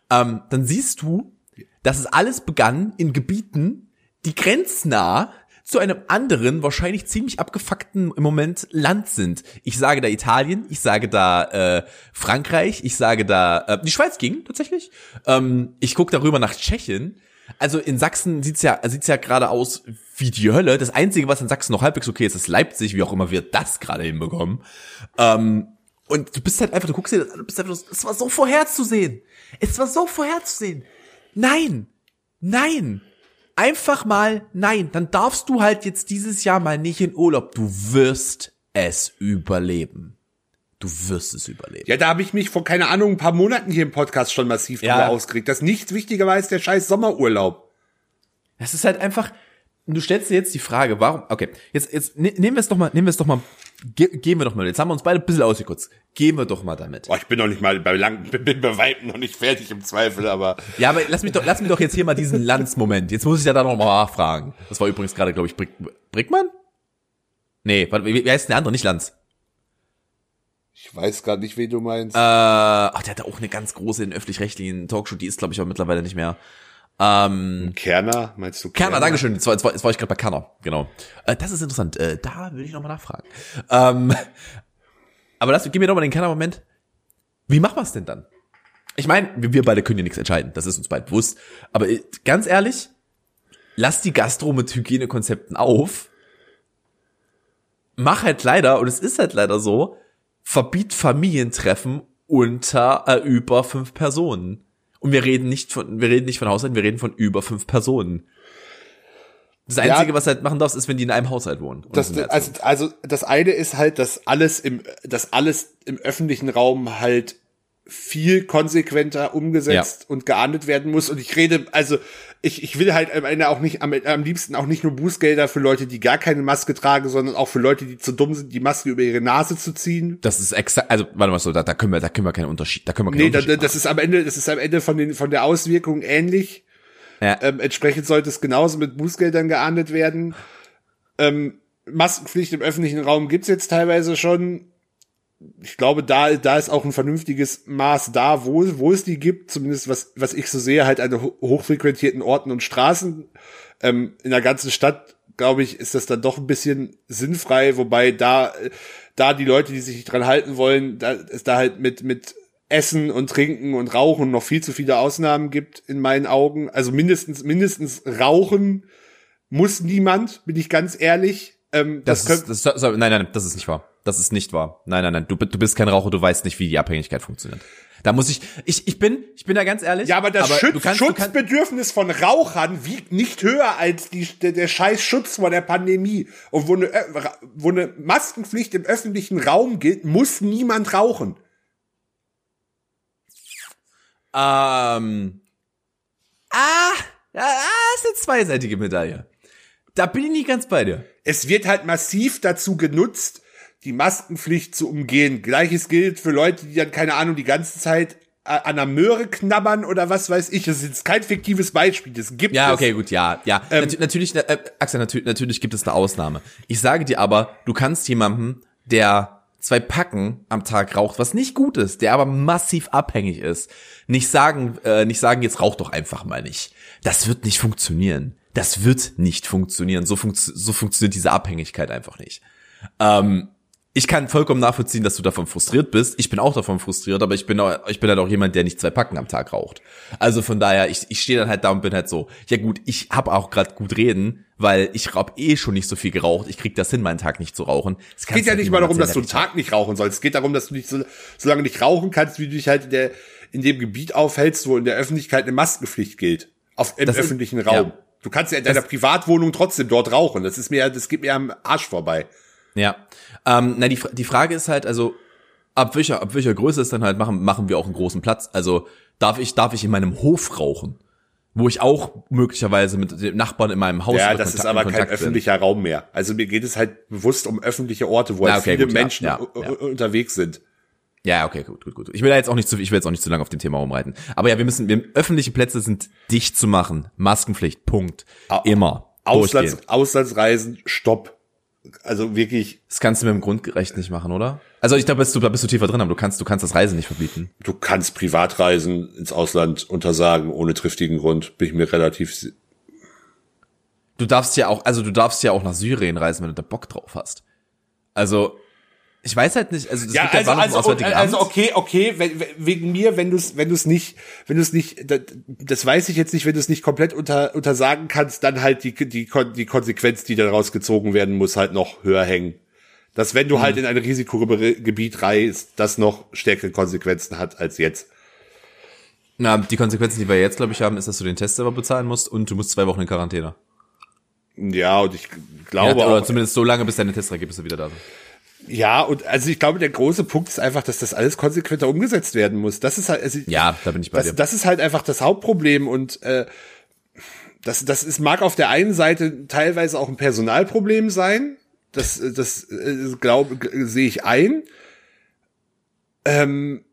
ähm, dann siehst du, dass es alles begann in Gebieten, die grenznah zu einem anderen, wahrscheinlich ziemlich abgefuckten im Moment Land sind. Ich sage da Italien, ich sage da äh, Frankreich, ich sage da äh, die Schweiz ging tatsächlich. Ähm, ich gucke darüber nach Tschechien. Also in Sachsen sieht's ja sieht's ja gerade aus wie die Hölle. Das Einzige, was in Sachsen noch halbwegs okay ist, ist Leipzig, wie auch immer wir das gerade hinbekommen. Ähm, und du bist halt einfach, du guckst dir das an, du bist einfach, es war so vorherzusehen. Es war so vorherzusehen. Nein, nein, einfach mal nein. Dann darfst du halt jetzt dieses Jahr mal nicht in Urlaub. Du wirst es überleben. Du wirst es überleben. Ja, da habe ich mich vor, keine Ahnung, ein paar Monaten hier im Podcast schon massiv Ja. drüber ausgeregt, dass nichts wichtiger war als der scheiß Sommerurlaub. Das ist halt einfach, du stellst dir jetzt die Frage, warum, okay, jetzt, jetzt ne- nehmen wir es doch mal, nehmen wir es doch mal, ge, gehen wir doch mal, jetzt haben wir uns beide ein bisschen ausgekotzt. Gehen wir doch mal damit. Boah, ich bin noch nicht mal bei lang, bin, bei Weitem noch nicht fertig im Zweifel, aber Ja, aber lass mich doch, lass mich doch jetzt hier mal diesen Landsmoment. Jetzt muss ich ja da noch mal nachfragen. Das war übrigens gerade, glaube ich, Brick, Brickmann? Nee, warte, wie, heißt denn der andere? Nicht Lanz. ich weiß gerade nicht, wen du meinst. Äh, ach, der hatte auch eine ganz große in öffentlich-rechtlichen Talkshow, die ist, glaube ich, aber mittlerweile nicht mehr. Ähm, Kerner, meinst du Kerner, Dankeschön. Jetzt war, jetzt war, jetzt war ich gerade bei Kerner, genau. Äh, das ist interessant. Äh, da will ich noch mal nachfragen. Ähm, aber lass, gib mir doch mal den Kerner-Moment. Wie machen wir es denn dann? Ich meine, wir, wir beide können ja nichts entscheiden. Das ist uns bald bewusst. Aber äh, ganz ehrlich, lass die Gastro mit Hygienekonzepten auf. Mach halt leider, und es ist halt leider so, verbiet Familientreffen unter äh, über fünf Personen. Und wir reden nicht von, wir reden nicht von Haushalten, wir reden von über fünf Personen. Das Ja. Einzige, was du halt machen darfst, ist, wenn die in einem Haushalt wohnen. Das, also, also das eine ist halt, dass alles im, dass alles im öffentlichen Raum halt viel konsequenter umgesetzt und geahndet werden muss. Und ich rede, also ich, ich will halt am Ende auch nicht, am, am liebsten auch nicht nur Bußgelder für Leute, die gar keine Maske tragen, sondern auch für Leute, die zu dumm sind, die Maske über ihre Nase zu ziehen. Das ist exakt, also warte mal so, da, da können wir, da können wir keinen Unterschied, da können wir keinen Nee, da, Unterschied das ist am Ende, das ist am Ende von den, von der Auswirkung ähnlich. Ja. Ähm, entsprechend sollte es genauso mit Bußgeldern geahndet werden. Ähm, Maskenpflicht im öffentlichen Raum gibt's jetzt teilweise schon. Ich glaube, da, da ist auch ein vernünftiges Maß da, wo, wo es die gibt, zumindest was, was ich so sehe, halt an ho- hochfrequentierten Orten und Straßen. Ähm, in der ganzen Stadt, glaube ich, ist das dann doch ein bisschen sinnfrei, wobei da, da die Leute, die sich nicht dran halten wollen, da ist da halt mit, mit Essen und Trinken und Rauchen noch viel zu viele Ausnahmen gibt, in meinen Augen. Also mindestens, mindestens Rauchen muss niemand, bin ich ganz ehrlich. Ähm, Das, das, ist, das sorry, nein, nein, das ist nicht wahr. Das ist nicht wahr. Nein, nein, nein. Du, du bist kein Raucher, du weißt nicht, wie die Abhängigkeit funktioniert. Da muss ich, ich, ich bin, ich bin da ganz ehrlich. Ja, aber das du Schutz, kannst, Schutzbedürfnis von Rauchern wiegt nicht höher als die, der, der scheiß Schutz vor der Pandemie. Und wo eine, wo eine Maskenpflicht im öffentlichen Raum gilt, muss niemand rauchen. ähm, ah, ah, ist eine zweiseitige Medaille. Da bin ich nicht ganz bei dir. Es wird halt massiv dazu genutzt, die Maskenpflicht zu umgehen. Gleiches gilt für Leute, die dann, keine Ahnung, die ganze Zeit äh, an der Möhre knabbern oder was weiß ich. Das ist jetzt kein fiktives Beispiel, das gibt Ja, es. okay, gut, ja, ja. Ähm, Natu natürlich, äh, Axel, natürlich, natürlich gibt es eine Ausnahme. Ich sage dir aber, du kannst jemandem, der zwei Packen am Tag raucht, was nicht gut ist, der aber massiv abhängig ist, nicht sagen, äh, nicht sagen, jetzt rauch doch einfach mal nicht. Das wird nicht funktionieren. Das wird nicht funktionieren. So, funkt, so funktioniert diese Abhängigkeit einfach nicht. Ähm, ich kann vollkommen nachvollziehen, dass du davon frustriert bist. Ich bin auch davon frustriert, aber ich bin auch, ich bin halt auch jemand, der nicht zwei Packen am Tag raucht. Also von daher, ich, ich stehe dann halt da und bin halt so, ja gut, ich hab auch gerade gut reden, weil ich hab eh schon nicht so viel geraucht. Ich krieg das hin, meinen Tag nicht zu rauchen. Es geht ja nicht mal darum, dass du einen Tag nicht rauchen sollst. Es geht darum, dass du nicht so, so lange nicht rauchen kannst, wie du dich halt in, der, in dem Gebiet aufhältst, wo in der Öffentlichkeit eine Maskenpflicht gilt. Auf, Im Das ist- öffentlichen Raum. ja. Du kannst ja in deiner Privatwohnung trotzdem dort rauchen. Das ist mir, das geht mir am Arsch vorbei. Ja. Ähm, na, die, die Frage ist halt, also, ab welcher, ab welcher Größe es dann halt machen, machen wir auch einen großen Platz. Also, darf ich, darf ich in meinem Hof rauchen? Wo ich auch möglicherweise mit den Nachbarn in meinem Haus Ja, das Kontakt- ist aber in kein öffentlicher Raum mehr. Also mir geht es halt bewusst um öffentliche Orte, wo Ja, halt okay, viele gut, Menschen ja, ja. unterwegs sind. Ja, okay, gut, gut, gut. Ich will da jetzt auch nicht zu, ich will jetzt auch nicht zu lange auf dem Thema rumreiten. Aber ja, wir müssen, wir, öffentliche Plätze sind dicht zu machen. Maskenpflicht, Punkt. Immer. Auslands. Auslandsreisen, stopp. Also wirklich, Das kannst du mit dem Grundrecht nicht machen, oder? Also ich glaube, bist du, da bist du tiefer drin, aber du kannst, du kannst das Reisen nicht verbieten. du kannst Privatreisen ins Ausland untersagen ohne triftigen Grund. Bin ich mir relativ Du darfst ja auch, also du darfst ja auch nach Syrien reisen, wenn du da Bock drauf hast. Also, Ich weiß halt nicht, also das ja, also, also, also, also okay, okay, wegen mir, wenn du es, wenn du es nicht, wenn du es nicht, das, das weiß ich jetzt nicht, wenn du es nicht komplett unter, untersagen kannst, dann halt die, die, die Konsequenz, die daraus gezogen werden muss, halt noch höher hängen. Dass wenn du halt hm. halt in ein Risikogebiet reist, das noch stärkere Konsequenzen hat als jetzt. Na, die Konsequenzen, die wir jetzt, glaube ich, haben, ist, dass du den Test selber bezahlen musst und du musst zwei Wochen in Quarantäne. Ja, und ich glaube ja, oder auch, zumindest so lange, bis deine Testergebnisse wieder da sind. Ja, und also ich glaube, der große Punkt ist einfach, dass das alles konsequenter umgesetzt werden muss. Das ist halt, also ja, da bin ich bei das, dir. Das ist halt einfach das Hauptproblem und äh, das, das ist, mag auf der einen Seite teilweise auch ein Personalproblem sein. Das, das äh, glaube, sehe ich ein. Ähm,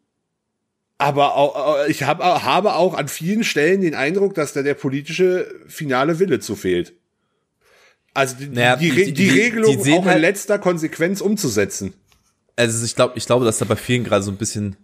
aber auch, ich hab, habe auch an vielen Stellen den Eindruck, dass da der politische finale Wille zu fehlt. Also die, naja, die, die, die, die Regelung auch in halt, letzter Konsequenz umzusetzen. Also ich glaube, ich glaube, dass da bei vielen gerade so ein bisschen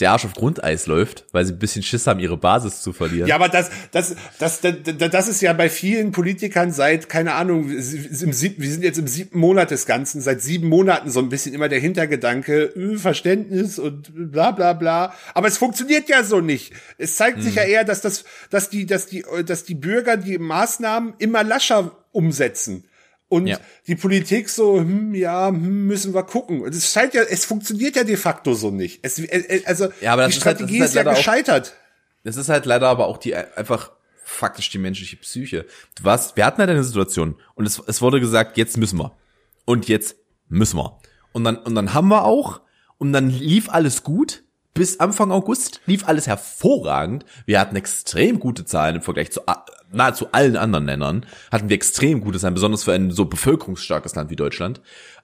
der Arsch auf Grundeis läuft, weil sie ein bisschen Schiss haben, ihre Basis zu verlieren. Ja, aber das, das, das, das, das ist ja bei vielen Politikern seit, keine Ahnung, wir sind jetzt im siebten Monat des Ganzen, seit sieben Monaten so ein bisschen immer der Hintergedanke, äh, Verständnis und bla bla bla. Aber es funktioniert ja so nicht. Es zeigt hm. sich ja eher, dass das, dass die, dass die, dass die Bürger die Maßnahmen immer lascher umsetzen. Und ja. die Politik so, hm, ja, hm, müssen wir gucken. Und es scheint ja, es funktioniert ja de facto so nicht. Es, äh, äh also ja, aber die Strategie ist, halt, ist, halt ja gescheitert. Auch, das ist halt leider aber auch die einfach faktisch die menschliche Psyche. Du warst, wir hatten halt eine Situation und es, es wurde gesagt, jetzt müssen wir. Und jetzt müssen wir. Und dann, und dann haben wir auch und dann lief alles gut. Bis Anfang August lief alles hervorragend. Wir hatten extrem gute Zahlen im Vergleich zu nahezu allen anderen Ländern hatten wir extrem gutes sein, besonders für ein so bevölkerungsstarkes Land wie Deutschland.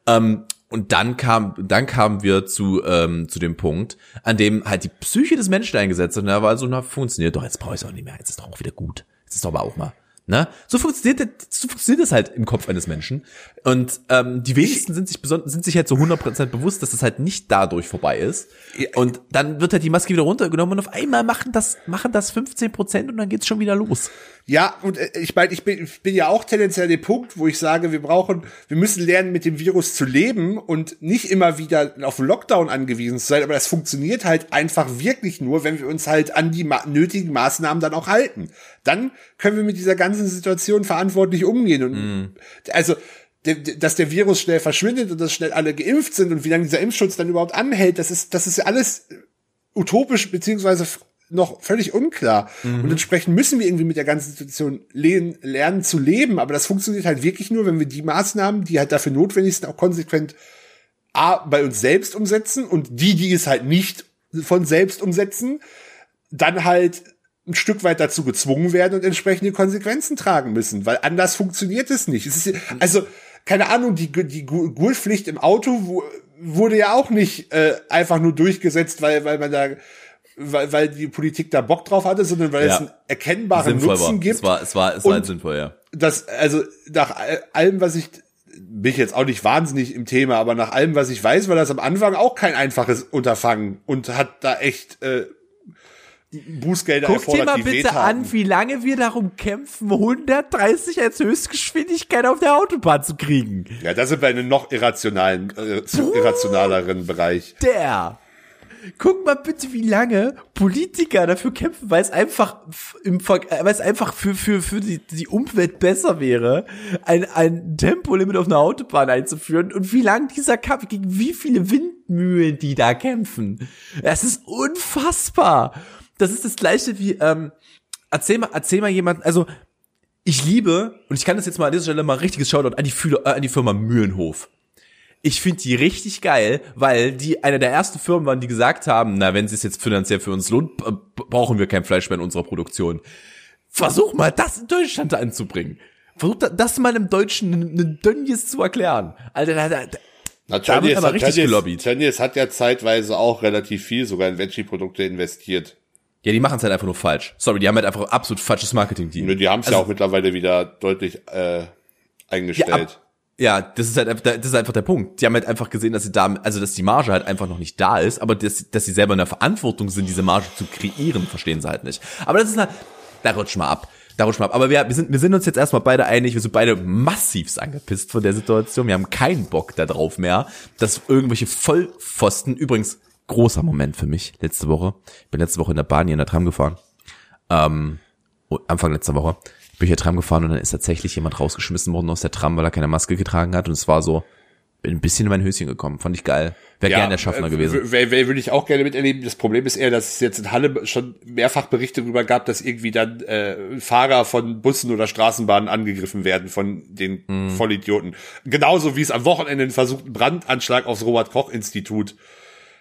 Ähm, und dann kam, dann kamen wir zu, ähm, zu dem Punkt, an dem halt die Psyche des Menschen eingesetzt hat. Und er war so, na, funktioniert doch, jetzt brauche ich es auch nicht mehr, jetzt ist doch auch wieder gut. Jetzt ist doch aber auch mal. Ne? So funktioniert, so funktioniert das halt im Kopf eines Menschen. Und ähm, die wenigsten sind sich sind sich halt so 100% bewusst, dass es das halt nicht dadurch vorbei ist. Und dann wird halt die Maske wieder runtergenommen und auf einmal machen das machen das 15% und dann geht's schon wieder los. Ja, und äh, ich meine, ich bin, ich bin ja auch tendenziell der Punkt, wo ich sage, wir brauchen, wir müssen lernen, mit dem Virus zu leben und nicht immer wieder auf Lockdown angewiesen zu sein. Aber das funktioniert halt einfach wirklich nur, wenn wir uns halt an die ma nötigen Maßnahmen dann auch halten. Dann können wir mit dieser ganzen Situation verantwortlich umgehen. Und mm. also dass der Virus schnell verschwindet und dass schnell alle geimpft sind und wie lange dieser Impfschutz dann überhaupt anhält, das ist, das ist ja alles utopisch beziehungsweise noch völlig unklar. Mhm. Und entsprechend müssen wir irgendwie mit der ganzen Situation lernen, lernen zu leben. Aber das funktioniert halt wirklich nur, wenn wir die Maßnahmen, die halt dafür notwendig sind, auch konsequent A, bei uns selbst umsetzen und die, die es halt nicht von selbst umsetzen, dann halt ein Stück weit dazu gezwungen werden und entsprechende Konsequenzen tragen müssen, weil anders funktioniert es nicht. Es ist, also, keine Ahnung, die, die Gurtpflicht im Auto wurde ja auch nicht äh, einfach nur durchgesetzt, weil, weil man da weil, weil die Politik da Bock drauf hatte, sondern weil ja. es einen erkennbaren sinnvoll Nutzen war. gibt. Es war, es war, es war halt sinnvoll, ja. Das, also nach allem, was ich, bin ich jetzt auch nicht wahnsinnig im Thema, aber nach allem, was ich weiß, war das am Anfang auch kein einfaches Unterfangen und hat da echt äh, Bußgelder Guck dir mal bitte an, wie lange wir darum kämpfen, 130 als Höchstgeschwindigkeit auf der Autobahn zu kriegen. Ja, das sind wir in einem noch irrationalen, äh, irrationaleren Bereich. Der. Guck mal bitte, wie lange Politiker dafür kämpfen, weil es einfach im äh, weil es einfach für für für die, die Umwelt besser wäre, ein ein Tempolimit auf einer Autobahn einzuführen und wie lange dieser Kampf gegen wie viele Windmühlen die da kämpfen. Das ist unfassbar. Das ist das gleiche wie ähm, erzähl mal erzähl mal jemand, also ich liebe und ich kann das jetzt mal an dieser Stelle mal richtiges Shoutout an die, Fühler, äh, an die Firma Mühlenhof ich finde die richtig geil, weil die eine der ersten Firmen waren, die gesagt haben, na, wenn es sich jetzt finanziell für uns lohnt, brauchen wir kein Fleisch mehr in unserer Produktion. Versuch mal, das in Deutschland anzubringen. Versuch das mal im Deutschen einen Dönnies zu erklären. Alter, da, da, na, da wird aber richtig Tönnies, gelobbyt. Tönnies hat ja zeitweise auch relativ viel sogar in Veggie-Produkte investiert. Ja, die machen es halt einfach nur falsch. Sorry, die haben halt einfach absolut falsches Marketing-Team. Die haben es also, ja auch mittlerweile wieder deutlich äh, eingestellt. Ja, ab, ja, das ist halt das ist einfach der Punkt. Die haben halt einfach gesehen, dass sie da, also dass die Marge halt einfach noch nicht da ist, aber dass, dass sie selber in der Verantwortung sind, diese Marge zu kreieren, verstehen sie halt nicht. Aber das ist halt, da rutscht mal ab. Da rutschen wir ab. Aber wir, wir, sind, wir sind uns jetzt erstmal beide einig, wir sind beide massivst angepisst von der Situation. Wir haben keinen Bock darauf mehr, dass irgendwelche Vollpfosten, übrigens großer Moment für mich letzte Woche. Ich bin letzte Woche in der Bahn hier in der Tram gefahren. Ähm, Anfang letzter Woche bin ich hier Tram gefahren und dann ist tatsächlich jemand rausgeschmissen worden aus der Tram, weil er keine Maske getragen hat und es war so, bin ein bisschen in mein Höschen gekommen. Fand ich geil. Wäre ja, gern der Schaffner äh, gewesen. Wäre wär, würde ich auch gerne miterleben. Das Problem ist eher, dass es jetzt in Halle schon mehrfach Berichte darüber gab, dass irgendwie dann äh, Fahrer von Bussen oder Straßenbahnen angegriffen werden von den mm. Vollidioten. Genauso wie es am Wochenende einen versuchten Brandanschlag aufs Robert-Koch-Institut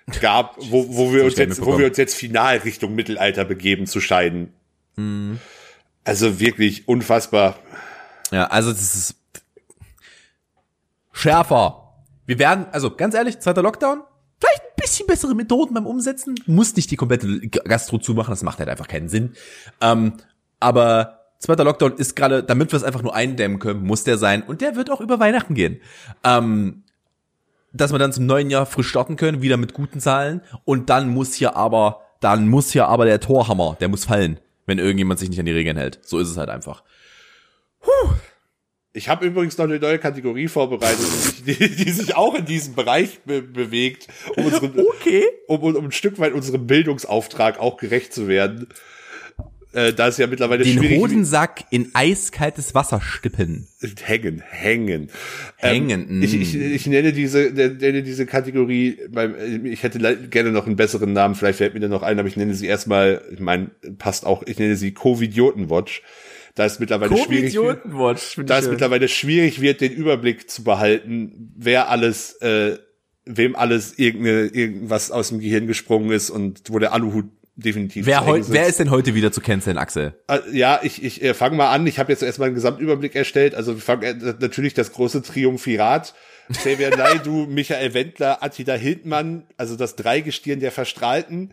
gab, wo, wo wir uns jetzt, wo wir uns jetzt final Richtung Mittelalter begeben zu scheiden. Mm. Also wirklich unfassbar. Ja, also das ist schärfer wir werden, also ganz ehrlich, zweiter Lockdown, vielleicht ein bisschen bessere Methoden beim Umsetzen. Muss nicht die komplette Gastro zumachen, das macht halt einfach keinen Sinn. Ähm, aber zweiter Lockdown ist gerade, damit wir es einfach nur eindämmen können, muss der sein. Und der wird auch über Weihnachten gehen. Ähm, dass wir dann zum neuen Jahr frisch starten können, wieder mit guten Zahlen. Und dann muss hier aber, dann muss hier aber der Torhammer, der muss fallen, wenn irgendjemand sich nicht an die Regeln hält. So ist es halt einfach. Puh. Ich habe übrigens noch eine neue Kategorie vorbereitet, die, die sich auch in diesem Bereich be bewegt, um, unseren, okay. um, um, ein Stück weit unserem Bildungsauftrag auch gerecht zu werden. Äh, da ist ja mittlerweile Den schwierig. Den Hodensack in eiskaltes Wasser stippen. Hängen, hängen. Hängen. Ähm, ich, ich, ich nenne diese, nenne diese Kategorie, ich hätte gerne noch einen besseren Namen, vielleicht fällt mir da noch ein, aber ich nenne sie erstmal, ich meine, passt auch, ich nenne sie Covidioten-Watch da ist mittlerweile schwierig, da ist mittlerweile schwierig wird, den Überblick zu behalten, wer alles, äh, wem alles irgendeine, irgendwas aus dem Gehirn gesprungen ist und wo der Aluhut definitiv wer, heu, wer ist denn heute wieder zu canceln, Axel? Äh, ja, ich, ich äh, fange mal an. Ich habe jetzt erstmal einen Gesamtüberblick erstellt. Also wir fangen äh, natürlich das große Triumphirat. Xavier Naidu, Michael Wendler, Attila Hildmann, also das Dreigestirn der Verstrahlten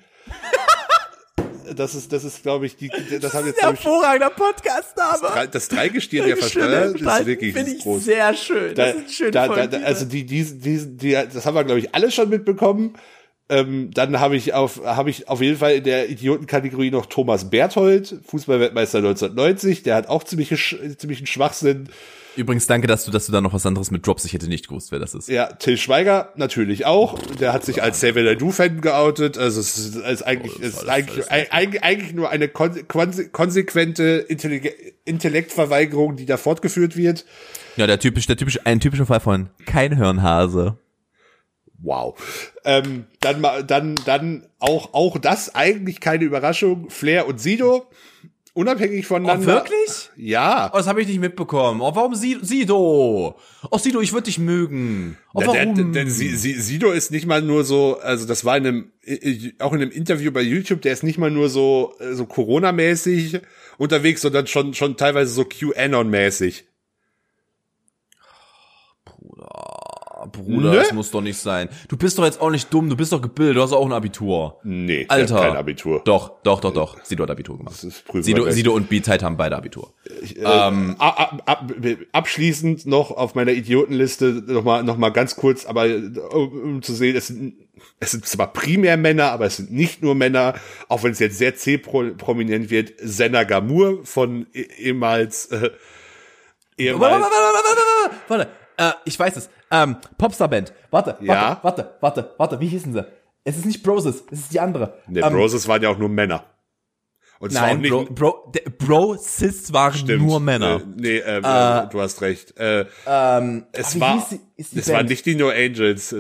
das ist, das ist, glaube ich, die, das, das haben jetzt, ein hervorragender Podcast-Name. Das, das Dreigestirn der Versteller ist wirklich Finde ich groß. sehr schön. Da, das ist schön da, da, Also die, die, die, die, das haben wir, glaube ich, alle schon mitbekommen. Ähm, dann habe ich auf habe ich auf jeden Fall in der Idiotenkategorie noch Thomas Berthold, Fußballweltmeister 1990. Der hat auch ziemlich ziemlichen Schwachsinn. Übrigens, danke, dass du, dass du da noch was anderes mit Drops. Ich hätte nicht gewusst, wer das ist. Ja, Till Schweiger natürlich auch. Der hat sich als Xavier Naidoo-Fan geoutet. Also es ist, ist eigentlich, oh, ist eigentlich, eigentlich, eigentlich nur eine konsequente Intellektverweigerung, die da fortgeführt wird. Ja, der typisch, der typisch, ein typischer Fall von kein Hirnhase. Wow. Ähm, dann, dann, dann auch, auch das eigentlich keine Überraschung. Flair und Sido unabhängig voneinander. Oh, wirklich? Ja. Oh, das habe ich nicht mitbekommen. Oh, warum Sido? Oh, Sido, ich würde dich mögen. Oh, warum? Der, der, der, Sido ist nicht mal nur so, also das war in einem, auch in einem Interview bei YouTube, der ist nicht mal nur so, so Corona-mäßig unterwegs, sondern schon, schon teilweise so QAnon-mäßig. Bruder, ne? das muss doch nicht sein. Du bist doch jetzt auch nicht dumm, du bist doch gebildet, du hast auch ein Abitur. Nee, Alter. kein Abitur. Doch, doch, doch, doch. Sido hat Abitur gemacht. Sido, Sido und B-Tide haben beide Abitur. Ich, äh, ähm, ab, ab, abschließend noch auf meiner Idiotenliste nochmal noch mal ganz kurz, aber um, um zu sehen, es sind, es sind zwar primär Männer, aber es sind nicht nur Männer, auch wenn es jetzt sehr C-prominent wird, Senna Gamur von e ehemals äh, ehemals. Warte, warte, warte, warte. Äh, ich weiß es. Ähm, Popstar-Band. Warte, ja? warte, warte, warte, warte, wie hießen sie? Es ist nicht Broses, es ist die andere. Nee, ähm, Broses waren ja auch nur Männer. Und Nein, Bro, Bro, Bro, Sis waren Stimmt. nur Männer. Äh, nee, äh, äh, du hast recht. Äh, ähm, es war, es waren nicht die No Angels.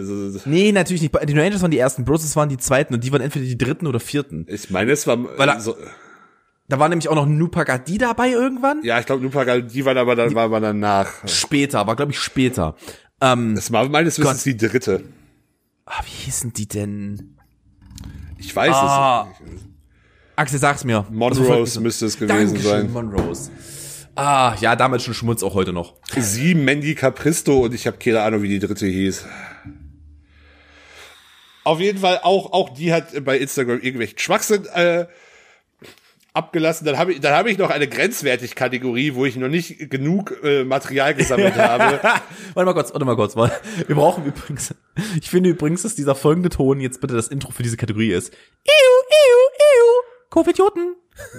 Nee, natürlich nicht. Die No Angels waren die ersten, Broses waren die zweiten und die waren entweder die dritten oder vierten. Ich meine, es war Weil er, so, da war nämlich auch noch Nupagadi dabei irgendwann. Ja, ich glaube Nupagadi war aber dann war aber danach. Später, war glaube ich später. Ähm, das war meines Wissens die dritte. Ah, wie hießen die denn? Ich weiß ah. es nicht. Axel, sag's mir. Monrose müsste es gewesen Dankeschön, sein. Monrose. Ah, ja, damals schon Schmutz, auch heute noch. Sie, Mandy Capristo und ich habe keine Ahnung, wie die dritte hieß. Auf jeden Fall auch, auch die hat bei Instagram irgendwelchen Schwachsinn äh, abgelassen. Dann habe ich, dann habe ich noch eine Grenzwertig-Kategorie, wo ich noch nicht genug äh, Material gesammelt habe. warte mal kurz, warte mal kurz. Wir brauchen übrigens, ich finde übrigens, dass dieser folgende Ton jetzt bitte das Intro für diese Kategorie ist. Iu, iu, iu, Covidioten,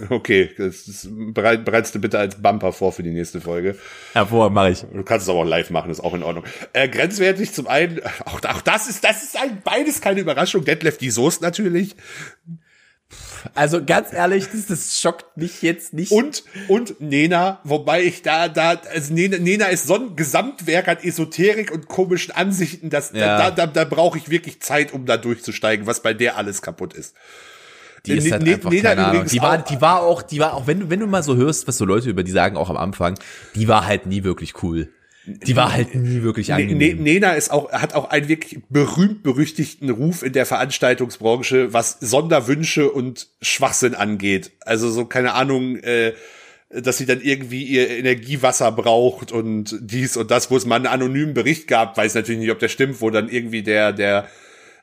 Okay, das ist, bereit, bereitest du bitte als Bumper vor für die nächste Folge. Hervor, mache ich. Du kannst es aber auch live machen, ist auch in Ordnung. Äh, grenzwertig zum einen, auch, auch das ist, das ist ein, beides keine Überraschung. Detlef die Soße natürlich. Also ganz ehrlich, das, das schockt mich jetzt nicht. Und, und Nena, wobei ich da, da, also Nena, Nena ist so ein Gesamtwerk an Esoterik und komischen Ansichten, dass, Ja. da, da, da brauche ich wirklich Zeit, um da durchzusteigen, was bei der alles kaputt ist. die ist halt einfach Nena keine Ahnung. Die war, auch- die war auch, die war auch, wenn du, wenn du mal so hörst, was so Leute über die sagen, auch am Anfang, die war halt nie wirklich cool. Die war halt nie wirklich Ne- Ne- angenehm. Nena ist auch, hat auch einen wirklich berühmt berüchtigten Ruf in der Veranstaltungsbranche, was Sonderwünsche und Schwachsinn angeht. Also so, keine Ahnung, äh, dass sie dann irgendwie ihr Energiewasser braucht und dies und das, wo es mal einen anonymen Bericht gab, weiß natürlich nicht, ob der stimmt, wo dann irgendwie der, der,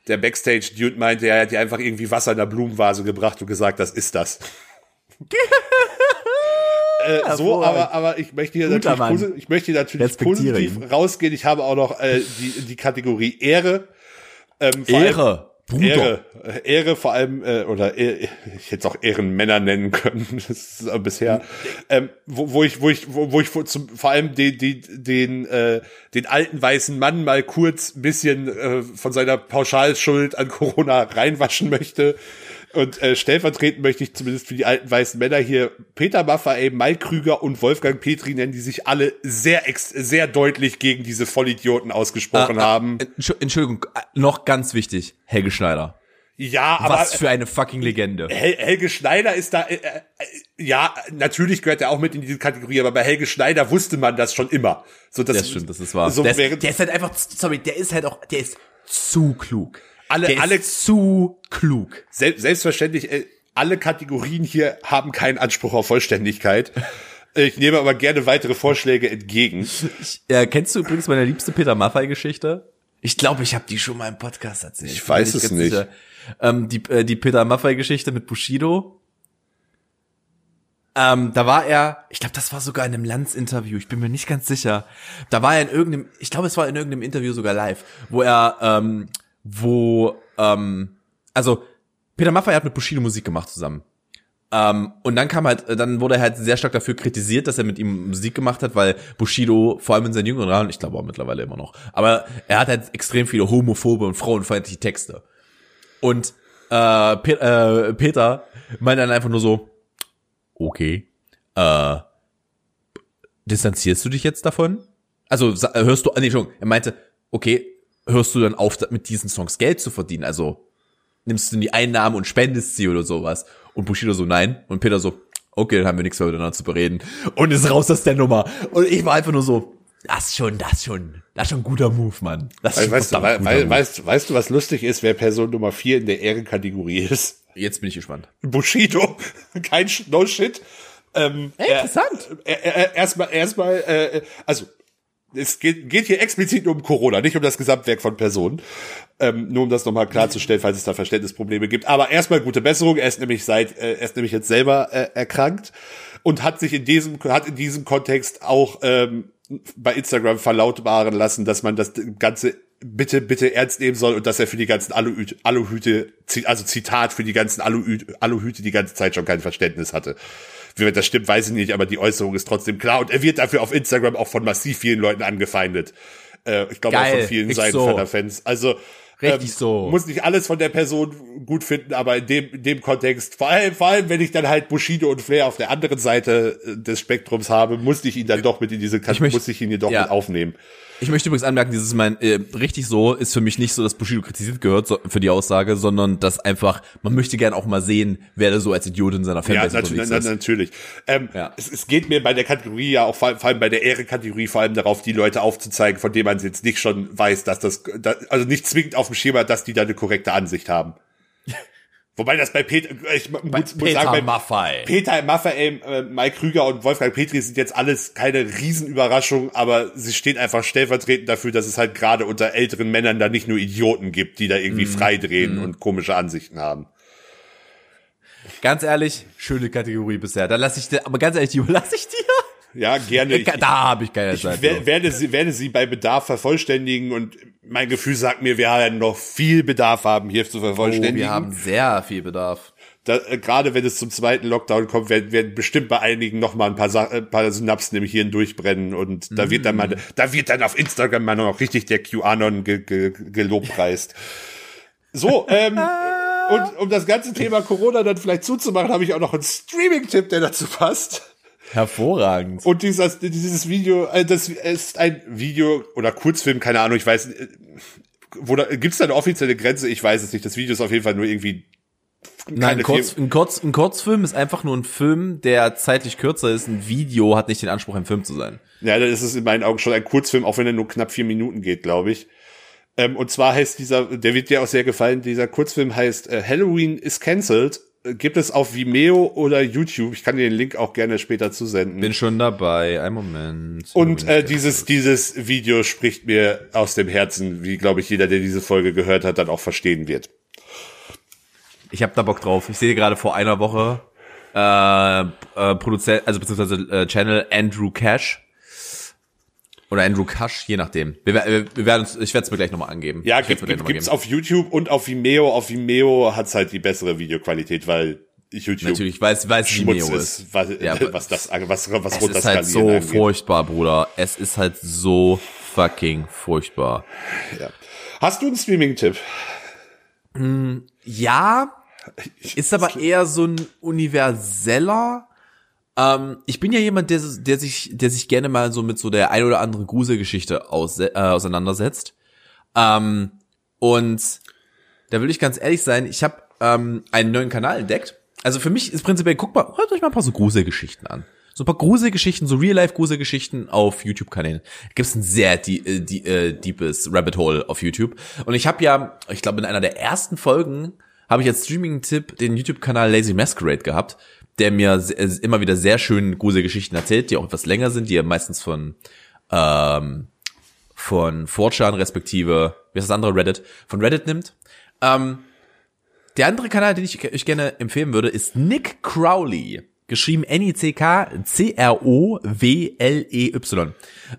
der Backstage-Dude meinte, er hat ihr einfach irgendwie Wasser in der Blumenvase gebracht und gesagt, das ist das. äh, so, aber, aber ich möchte hier Guter natürlich, posi- ich möchte hier natürlich positiv ihn. rausgehen. Ich habe auch noch äh, die, die Kategorie Ehre. Ähm, Ehre, Bruder. Ehre, äh, Ehre vor allem, äh, oder äh, ich hätte es auch Ehrenmänner nennen können, das ist äh, bisher, ähm, wo, wo ich, wo ich, wo, wo ich vor, zum, vor allem den, den, den, äh, den alten weißen Mann mal kurz ein bisschen äh, von seiner Pauschalschuld an Corona reinwaschen möchte. Und äh, stellvertretend möchte ich zumindest für die alten weißen Männer hier Peter Maffay, Mike Krüger und Wolfgang Petri nennen, die sich alle sehr, ex sehr deutlich gegen diese Vollidioten ausgesprochen haben. Entschu- Entschuldigung, äh, noch ganz wichtig, Helge Schneider. Ja, aber Was für eine fucking Legende. Hel Helge Schneider ist da, äh, äh, ja, natürlich gehört er auch mit in diese Kategorie, aber bei Helge Schneider wusste man das schon immer. So, das, Das stimmt, das ist wahr. So der, ist, der ist halt einfach, sorry, der ist halt auch, der ist zu klug. Alle- der alle- ist zu klug. sel selbstverständlich, äh, alle Kategorien hier haben keinen Anspruch auf Vollständigkeit. Ich nehme aber gerne weitere Vorschläge entgegen. Äh, kennst du übrigens meine liebste Peter Maffay-Geschichte? Ich glaube, ich habe die schon mal im Podcast erzählt. Ich weiß es nicht. Ähm, die, äh, die Peter Maffay-Geschichte mit Bushido. Ähm, da war er, ich glaube, das war sogar in einem Lanz-Interview, ich bin mir nicht ganz sicher. Da war er in irgendeinem, ich glaube, es war in irgendeinem Interview sogar live, wo er, ähm, wo, ähm, also Peter Maffay hat mit Bushido Musik gemacht zusammen. Ähm, und dann kam halt, dann wurde er halt sehr stark dafür kritisiert, dass er mit ihm Musik gemacht hat, weil Bushido, vor allem in seinen jüngeren Jahren, ich glaube auch mittlerweile immer noch, aber er hat halt extrem viele homophobe und frauenfeindliche Texte. Und äh, Pe äh, Peter meinte dann einfach nur so, okay, äh, distanzierst du dich jetzt davon? Also hörst du, nee, Entschuldigung, er meinte, okay, hörst du dann auf, mit diesen Songs Geld zu verdienen? Also nimmst du die Einnahmen und spendest sie oder sowas? Und Bushido so, nein. Und Peter so, okay, dann haben wir nichts mehr miteinander zu bereden. Und ist raus aus der Nummer. Und ich war einfach nur so, das schon, das schon, das schon ein guter Move, Mann. Das ist schon Weißt du, wei Move. weißt, weißt du, was lustig ist, wer Person Nummer vier in der Ehrenkategorie ist? Jetzt bin ich gespannt. Bushido. Kein No Shit. Ähm, Interessant. er- er- er- Erstmal, erstmal, äh, also es geht, geht hier explizit um Corona, nicht um das Gesamtwerk von Personen. Ähm, nur um das nochmal klarzustellen, falls es da Verständnisprobleme gibt. Aber erstmal gute Besserung. Er ist nämlich seit, äh, er ist nämlich jetzt selber äh, erkrankt und hat sich in diesem, hat in diesem Kontext auch ähm, bei Instagram verlautbaren lassen, dass man das Ganze bitte, bitte ernst nehmen soll und dass er für die ganzen Aluhüte, Aluhüte also Zitat, für die ganzen Aluhüte, Aluhüte die ganze Zeit schon kein Verständnis hatte. Wie das stimmt, weiß ich nicht, aber die Äußerung ist trotzdem klar und er wird dafür auf Instagram auch von massiv vielen Leuten angefeindet. Äh, ich glaube auch von vielen richtig so. Seidenfelder-Fans. Also Richtig so. Muss nicht alles von der Person gut finden, aber in dem, in dem Kontext, vor allem, vor allem, wenn ich dann halt Bushido und Flair auf der anderen Seite äh, des Spektrums habe, musste ich ihn dann doch mit in diese möchte- musste ich ihn hier doch ja. mit aufnehmen. Ich möchte übrigens anmerken, dieses mein äh, richtig so ist für mich nicht so, dass Bushido kritisiert gehört so, für die Aussage, sondern dass einfach man möchte gern auch mal sehen, wer da so als Idiot in seiner Ja, Fanbase natürlich. unterwegs na, ist. natürlich. Ähm, Ja. es, es geht mir bei der Kategorie ja auch vor allem, vor allem bei der Ehre-Kategorie vor allem darauf, die Leute aufzuzeigen, von denen man jetzt nicht schon weiß, dass das, da, also nicht zwingend auf dem Schema, dass die da eine korrekte Ansicht haben. Wobei das bei Peter, ich muss, muss Peter sagen, bei Maffay. Peter Maffay, äh, Mike Krüger und Wolfgang Petri sind jetzt alles keine Riesenüberraschung, aber sie stehen einfach stellvertretend dafür, dass es halt gerade unter älteren Männern da nicht nur Idioten gibt, die da irgendwie freidrehen und komische Ansichten haben. Ganz ehrlich, schöne Kategorie bisher. Da lasse ich dir, aber ganz ehrlich, die überlasse ich dir. Ja, gerne. Ich, da habe ich keine Zeit. ich wer- für. werde sie, werde sie bei Bedarf vervollständigen und mein Gefühl sagt mir, wir werden noch viel Bedarf haben, hier zu Oh, vervollständigen. wir haben sehr viel Bedarf. da, äh, gerade wenn es zum zweiten Lockdown kommt, werden, werden bestimmt bei einigen noch mal ein paar, Sa ein paar Synapsen im Hirn durchbrennen und da wird dann mal, da wird dann auf Instagram mal noch richtig der QAnon ge, ge, gelobpreist. So, ähm, und um das ganze Thema Corona dann vielleicht zuzumachen, habe ich auch noch einen Streaming-Tipp, der dazu passt. Hervorragend. Und dieses, dieses Video, äh, das ist ein Video oder Kurzfilm, keine Ahnung, ich weiß, äh, wo da, gibt's da eine offizielle Grenze? Ich weiß es nicht. Das Video ist auf jeden Fall nur irgendwie Nein, ein, Kurz, ein, Kurz, ein Kurzfilm ist einfach nur ein Film, der zeitlich kürzer ist. Ein Video hat nicht den Anspruch, ein Film zu sein. Ja, das ist in meinen Augen schon ein Kurzfilm, auch wenn er nur knapp vier Minuten geht, glaube ich. Ähm, und zwar heißt dieser, der wird dir auch sehr gefallen, dieser Kurzfilm heißt äh, Halloween is Cancelled. Gibt es auf Vimeo oder YouTube. Ich kann dir den Link auch gerne später zusenden. Bin schon dabei. Ein Moment. Und äh, dieses, dieses Video spricht mir aus dem Herzen, wie, glaube ich, jeder, der diese Folge gehört hat, dann auch verstehen wird. Ich habe da Bock drauf. Ich sehe gerade vor einer Woche äh, äh, Produzent, also beziehungsweise äh, Channel Andrew Cash oder Andrew Cash, je nachdem. Wir, wir, wir werden uns, ich werde es mir gleich nochmal angeben. Ja, gibt, gibt, gibt's auf YouTube und auf Vimeo. Auf Vimeo hat's halt die bessere Videoqualität, weil YouTube natürlich weiß weiß Schmutz Vimeo ist, was, ja, was das was was es ist halt so angeht. furchtbar, Bruder. Es ist halt so fucking furchtbar. Ja. Hast du einen Streaming-Tipp? Mm, ja, ist aber eher so ein universeller. Ähm, ich bin ja jemand, der, der sich, der sich gerne mal so mit so der ein oder anderen Gruselgeschichte aus, äh, auseinandersetzt. Ähm, und da will ich ganz ehrlich sein, ich habe ähm, einen neuen Kanal entdeckt. Also für mich ist prinzipiell, guck mal, hört euch mal ein paar so Gruselgeschichten an. So ein paar Gruselgeschichten, so Real-Life-Gruselgeschichten auf YouTube-Kanälen. Gibt's ein sehr die, äh, die, äh, deepes Rabbit Hole auf YouTube. Und ich habe ja, ich glaube, in einer der ersten Folgen habe ich als Streaming-Tipp den YouTube-Kanal Lazy Masquerade gehabt, der mir immer wieder sehr schön Gruselgeschichten erzählt, die auch etwas länger sind, die er meistens von ähm, von 4chan respektive, wie ist das andere, Reddit, von Reddit nimmt. Ähm, der andere Kanal, den ich euch gerne empfehlen würde, ist Nick Crowley. Geschrieben N-I-C-K-C-R-O-W-L-E-Y.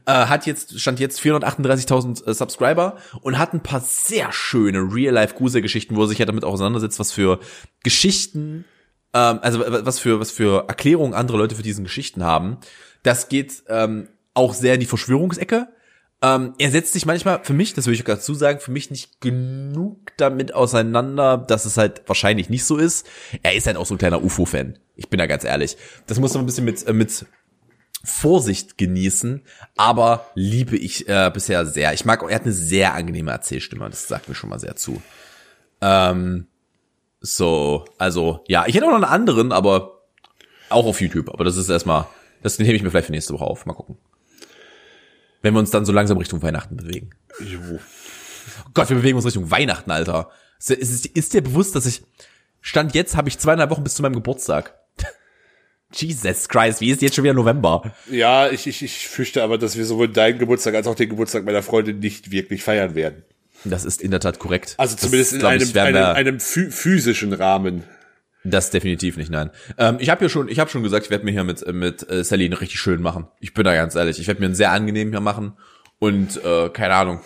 Äh, hat jetzt, stand jetzt 438.000 äh, Subscriber und hat ein paar sehr schöne Real-Life-Gruselgeschichten, wo er sich ja damit auseinandersetzt, was für Geschichten, ähm, also was für, was für Erklärungen andere Leute für diesen Geschichten haben. Das geht ähm, auch sehr in die Verschwörungsecke. Ähm, er setzt sich manchmal, für mich, das will ich dazu sagen, für mich nicht genug damit auseinander, dass es halt wahrscheinlich nicht so ist. Er ist halt auch so ein kleiner UFO-Fan. Ich bin da ganz ehrlich. Das muss man ein bisschen mit, äh, mit Vorsicht genießen, aber liebe ich äh, bisher sehr. Ich mag, er hat eine sehr angenehme Erzählstimme, das sagt mir schon mal sehr zu. Ähm, so, also, ja, ich hätte auch noch einen anderen, aber auch auf YouTube, aber das ist erstmal, das nehme ich mir vielleicht für nächste Woche auf. Mal gucken wenn wir uns dann so langsam Richtung Weihnachten bewegen. Jo. Oh Gott, wir bewegen uns Richtung Weihnachten, Alter. Ist, ist, ist dir bewusst, dass ich Stand jetzt habe ich zweieinhalb Wochen bis zu meinem Geburtstag. Jesus Christ, wie ist jetzt schon wieder November? Ja, ich, ich, ich fürchte aber, dass wir sowohl deinen Geburtstag als auch den Geburtstag meiner Freundin nicht wirklich feiern werden. Das ist in der Tat korrekt. Also zumindest das, in einem, ich, einem, einem physischen Rahmen. Das definitiv nicht, nein. Ähm, ich habe ja schon, ich habe schon gesagt, ich werde mir hier mit mit äh, Sally richtig schön machen. Ich bin da ganz ehrlich. Ich werde mir einen sehr angenehmen hier machen und äh, keine Ahnung.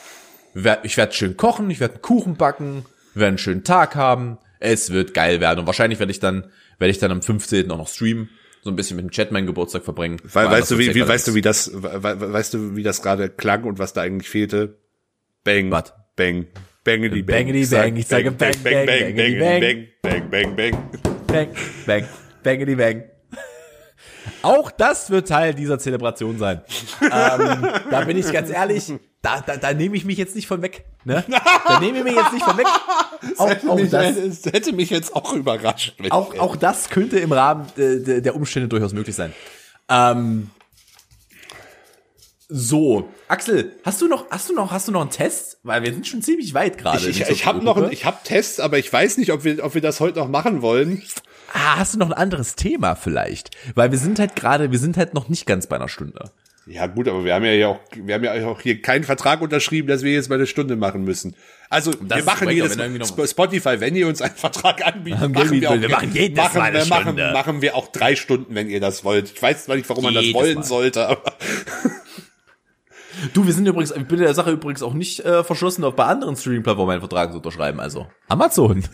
Ich werde schön kochen, ich werde einen Kuchen backen, wir werden einen schönen Tag haben. Es wird geil werden und wahrscheinlich werde ich dann werde ich dann am 15. auch noch streamen, so ein bisschen mit dem Chat meinen Geburtstag verbringen. Weil, weißt du wie, wie weißt du wie das we, weißt du wie das gerade klang und was da eigentlich fehlte? Bang. Was? Bang. Bangity bang. Bangity bang. Ich sage bang, bang, bang, bang, bang, bang, bang, bang. Bang, bang, bangity bang. Auch das wird Teil dieser Zelebration sein. ähm, da bin ich ganz ehrlich, da, da, da nehme ich mich jetzt nicht von weg. Ne? Da nehme ich mich jetzt nicht von weg. Auch, hätte, auch mich, das, hätte mich jetzt auch überrascht. Auch, auch das könnte im Rahmen de, der Umstände durchaus möglich sein. Ähm, so, Axel, hast du noch, hast du noch, hast du noch einen Test? Weil wir sind schon ziemlich weit gerade. Ich, ich, ich habe noch, einen, ich habe Tests, aber ich weiß nicht, ob wir, ob wir das heute noch machen wollen. Ah, hast du noch ein anderes Thema vielleicht? Weil wir sind halt gerade, wir sind halt noch nicht ganz bei einer Stunde. Ja gut, aber wir haben ja auch, wir haben ja auch hier keinen Vertrag unterschrieben, dass wir jetzt mal eine Stunde machen müssen. Also wir machen jedes Mal, Spotify, wenn ihr uns einen Vertrag anbietet, machen, machen wir, auch, wir machen jedes machen, Mal eine machen, machen wir auch drei Stunden, wenn ihr das wollt. Ich weiß zwar nicht, warum man jedes das wollen Mal. sollte, aber Du, wir sind übrigens, ich bin der Sache übrigens auch nicht äh, verschlossen, auf bei anderen Streaming-Plattformen einen Vertrag zu unterschreiben. Also Amazon.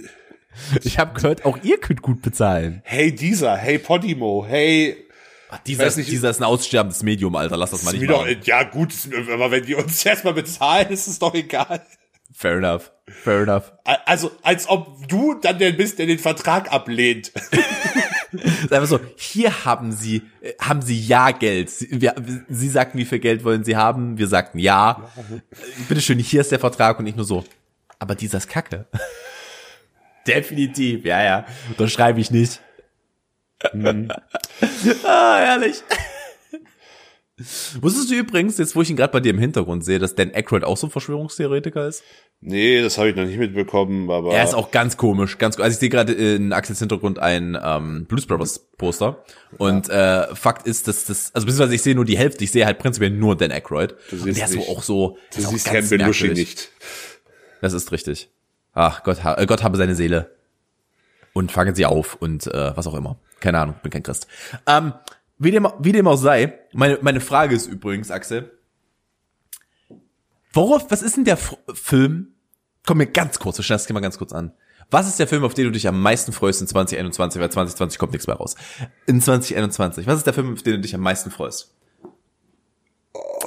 Ich habe gehört, auch ihr könnt gut bezahlen. Hey dieser, hey Podimo, hey Ach, dieser, ist, dieser ist ein aussterbendes Medium, Alter. Lass das mal nicht machen. Doch, ja gut, aber wenn die uns erstmal bezahlen, ist es doch egal. Fair enough. Fair enough. Also, als ob du dann der bist, der den Vertrag ablehnt. ist einfach so, hier haben sie, äh, haben sie ja Geld. Sie, wir, sie sagten, wie viel Geld wollen sie haben? Wir sagten ja. Bitteschön, hier ist der Vertrag und nicht nur so. Aber dieser ist kacke. Definitiv, ja, ja. Das schreibe ich nicht. Mhm. ah, herrlich. Wusstest du übrigens, jetzt wo ich ihn gerade bei dir im Hintergrund sehe, dass Dan Aykroyd auch so ein Verschwörungstheoretiker ist? Nee, das habe ich noch nicht mitbekommen, aber. Er ist auch ganz komisch, ganz Also ich sehe gerade in Axels Hintergrund ein ähm, Blues Brothers Poster. Und ja. äh, Fakt ist, dass das, also beziehungsweise ich sehe nur die Hälfte, ich sehe halt prinzipiell nur Dan Aykroyd. Du siehst und der ist so auch so. Du siehst Herrn Belushi nicht. Das ist richtig. Ach Gott, äh, Gott habe seine Seele. Und fangen sie auf und äh, was auch immer. Keine Ahnung, bin kein Christ. Ähm, wie, dem, wie dem auch sei, meine, meine Frage ist übrigens, Axel, worauf, was ist denn der F Film? Komm mir ganz kurz, wir das mal ganz kurz an. Was ist der Film, auf den du dich am meisten freust in 2021? Weil 2020 kommt nichts mehr raus. In 2021, was ist der Film, auf den du dich am meisten freust?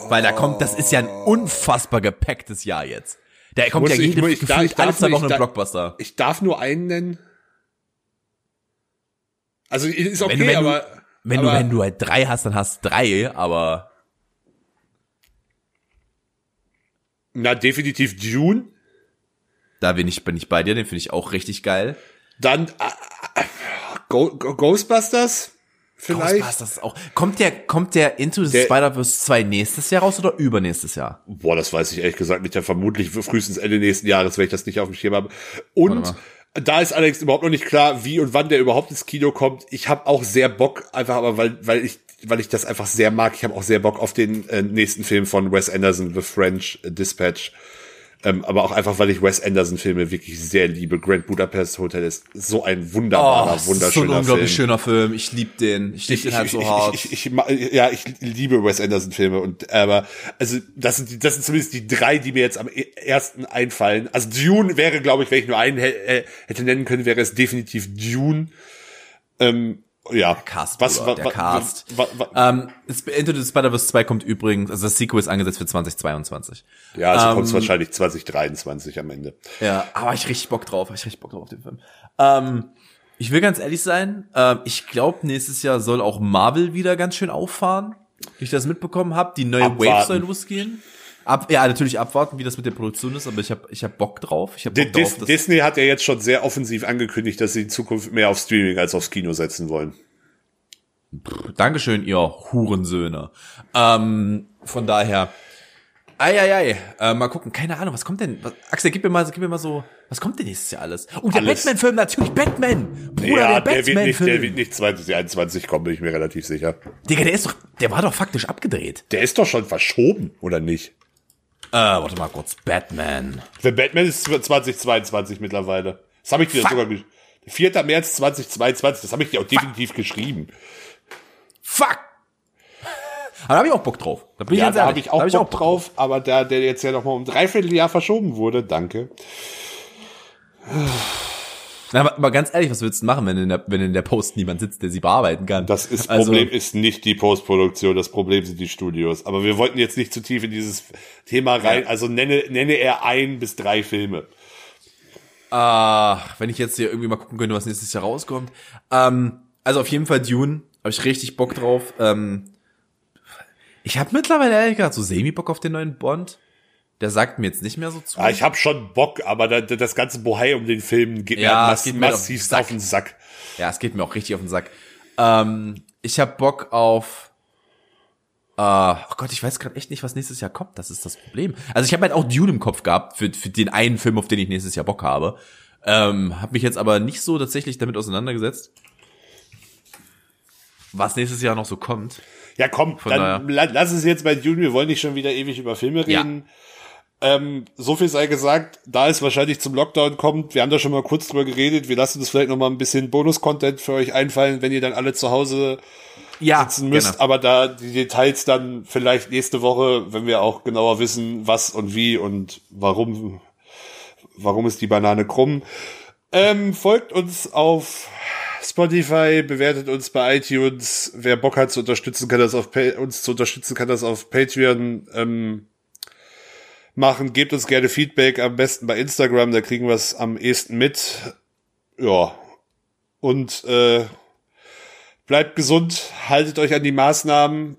Weil da kommt, das ist ja ein unfassbar gepacktes Jahr jetzt. Da kommt ja jede, ich, gefühlt ich, alle zwei Wochen ein Blockbuster. Ich darf nur einen nennen. Also ist okay, wenn, wenn aber du, wenn aber, du wenn du halt drei hast, dann hast drei, aber na definitiv Dune. Da bin ich bin ich bei dir, den finde ich auch richtig geil. Dann äh, Go Go Ghostbusters vielleicht. Ghostbusters auch. Kommt der kommt der Into the Spider-Verse 2 nächstes Jahr raus oder übernächstes Jahr? Boah, das weiß ich ehrlich gesagt nicht. Ja, vermutlich frühestens Ende nächsten Jahres, wenn ich das nicht auf dem Schirm habe. Und da ist allerdings überhaupt noch nicht klar, wie und wann der überhaupt ins Kino kommt. Ich habe auch sehr Bock, einfach aber weil, weil ich weil ich das einfach sehr mag. Ich habe auch sehr Bock auf den äh, nächsten Film von Wes Anderson, The French Dispatch. Ähm, aber auch einfach, weil ich Wes Anderson-Filme wirklich sehr liebe. Grand Budapest Hotel ist so ein wunderbarer, oh, wunderschöner Film. So ein unglaublich Film. schöner Film. Ich lieb den. Ich lieb den halt so hart. Ich, ich, ich, ja, ich liebe Wes Anderson-Filme und aber also das sind die, das sind zumindest die drei, die mir jetzt am e-, ersten einfallen. Also Dune wäre, glaube ich, wenn ich nur einen äh, hätte nennen können, wäre es definitiv Dune. Ähm, ja. Der Cast, was, was, der Cast. Was, was, ähm, Into the Spider-Verse 2 kommt übrigens, also das Sequel ist angesetzt für 2022. Ja, also ähm, kommt es wahrscheinlich 2023 am Ende. Ja, aber ich richtig Bock drauf, ich richtig Bock drauf auf den Film. Ähm, ich will ganz ehrlich sein, ähm, ich glaube, nächstes Jahr soll auch Marvel wieder ganz schön auffahren. Wie ich das mitbekommen habe, die neue Abwarten. Wave soll losgehen. Ab, ja, natürlich abwarten, wie das mit der Produktion ist, aber ich habe ich hab Bock drauf. Ich hab Bock Dis drauf Disney hat ja jetzt schon sehr offensiv angekündigt, dass sie in Zukunft mehr auf Streaming als aufs Kino setzen wollen. Dankeschön, ihr Hurensöhne. Ähm, von daher, Eieiei, äh, mal gucken, keine Ahnung, was kommt denn? Was, Axel, gib mir mal, gib mir mal so, was kommt denn nächstes Jahr alles? Oh, der Batman-Film, natürlich, Batman! Bruder, ja, der, der Batman-Film. Der wird nicht 2021 kommen, bin ich mir relativ sicher. Digga, der ist doch, der war doch faktisch abgedreht. Der ist doch schon verschoben, oder nicht? Äh, warte mal kurz. Batman. Der Batman ist 2022 mittlerweile. Das habe ich dir Fuck. sogar 4. März 2022, das habe ich dir auch Fuck. definitiv geschrieben. Fuck! Aber da habe ich auch Bock drauf. Da bin ich ja, da habe ich auch, hab ich Bock, Bock drauf, aber da der jetzt ja noch mal um dreiviertel Jahr verschoben wurde, danke. Aber, aber ganz ehrlich, was willst du machen, wenn in, der, wenn in der Post niemand sitzt, der sie bearbeiten kann? Das ist, also, Problem ist nicht die Postproduktion, das Problem sind die Studios. Aber wir wollten jetzt nicht zu tief in dieses Thema rein. Ja. Also nenne, nenne er ein bis drei Filme. Ah, wenn ich jetzt hier irgendwie mal gucken könnte, was nächstes Jahr rauskommt. Ähm, also auf jeden Fall Dune, habe ich richtig Bock drauf. Ähm, ich habe mittlerweile ehrlich gesagt so semi-Bock auf den neuen Bond. Der sagt mir jetzt nicht mehr so zu. Ah, ich habe schon Bock, aber da, das ganze Bohai um den Film geht ja, mir mass geht massiv auf, auf den Sack. Ja, es geht mir auch richtig auf den Sack. Ähm, ich habe Bock auf. Äh, oh Gott, ich weiß gerade echt nicht, was nächstes Jahr kommt. Das ist das Problem. Also ich habe halt auch Dune im Kopf gehabt für, für den einen Film, auf den ich nächstes Jahr Bock habe. Ähm, habe mich jetzt aber nicht so tatsächlich damit auseinandergesetzt, was nächstes Jahr noch so kommt. Ja, komm, Von dann daher. lass es jetzt bei Dune. Wir wollen nicht schon wieder ewig über Filme reden. Ja. Ähm, so viel sei gesagt, da es wahrscheinlich zum Lockdown kommt, wir haben da schon mal kurz drüber geredet, wir lassen uns vielleicht noch mal ein bisschen Bonus-Content für euch einfallen, wenn ihr dann alle zu Hause ja, sitzen müsst, genau. aber da die Details dann vielleicht nächste Woche, wenn wir auch genauer wissen, was und wie und warum, warum ist die Banane krumm. Ähm, folgt uns auf Spotify, bewertet uns bei iTunes. Wer Bock hat zu unterstützen, kann das auf pa uns zu unterstützen, kann das auf Patreon ähm, machen. Gebt uns gerne Feedback, am besten bei Instagram, da kriegen wir es am ehesten mit. Ja. Und äh, bleibt gesund, haltet euch an die Maßnahmen.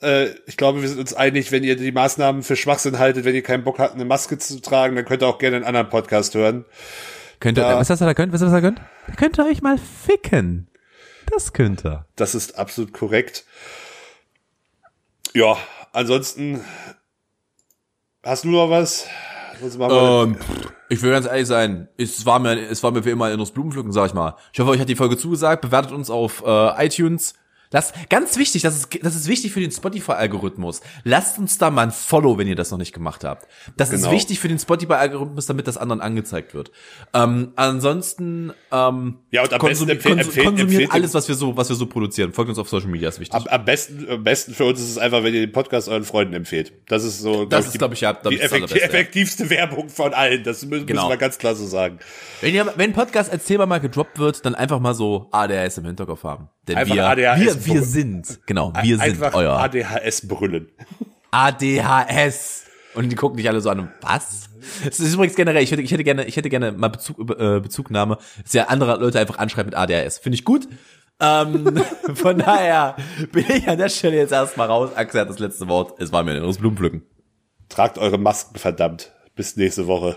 Äh, ich glaube, wir sind uns einig, wenn ihr die Maßnahmen für Schwachsinn haltet, wenn ihr keinen Bock habt, eine Maske zu tragen, dann könnt ihr auch gerne einen anderen Podcast hören. Könnt ihr, was das, was er könnt? Was das, was er könnt? Könnt ihr euch mal ficken. Das könnt ihr. Das ist absolut korrekt. Ja, ansonsten hast du noch was? Ähm, ich will ganz ehrlich sein, es war mir, es war mir wie immer ein inneres Blumenpflücken, sag ich mal. Ich hoffe, euch hat die Folge zugesagt. Bewertet uns auf äh, iTunes. Lasst, ganz wichtig, das ist, das ist wichtig für den Spotify-Algorithmus. Lasst uns da mal ein Follow, wenn ihr das noch nicht gemacht habt. Das ist Genau. wichtig für den Spotify-Algorithmus, damit das anderen angezeigt wird. Ähm, ansonsten ähm, Ja, und am besten konsumi- empfehl- konsum- konsumiert alles, was wir so, was wir so produzieren. Folgt uns auf Social Media, ist wichtig. Am, am besten, am besten für uns ist es einfach, wenn ihr den Podcast euren Freunden empfehlt. Das ist so, Das ist, glaub ich, ja, die ich, das effekti Allerbeste, ja. effektivste Werbung von allen. Das müssen, Genau. müssen wir ganz klar so sagen. Wenn, ihr, wenn Podcast Erzählbar mal gedroppt wird, dann einfach mal so ADHS im Hinterkopf haben. Denn Einfach wir, ADHS wir, wir sind, genau, wir sind einfach euer ADHS brüllen. ADHS. Und die gucken dich alle so an, was? Das ist übrigens generell, ich hätte, ich hätte gerne, ich hätte gerne mal Bezug, äh, Bezugnahme, dass ja andere Leute einfach anschreiben mit ADHS. Finde ich gut. Ähm, von daher bin ich an der Stelle jetzt erstmal raus. Axel hat das letzte Wort. Es war mir ein inneres Blumenpflücken. Tragt eure Masken, verdammt. Bis nächste Woche.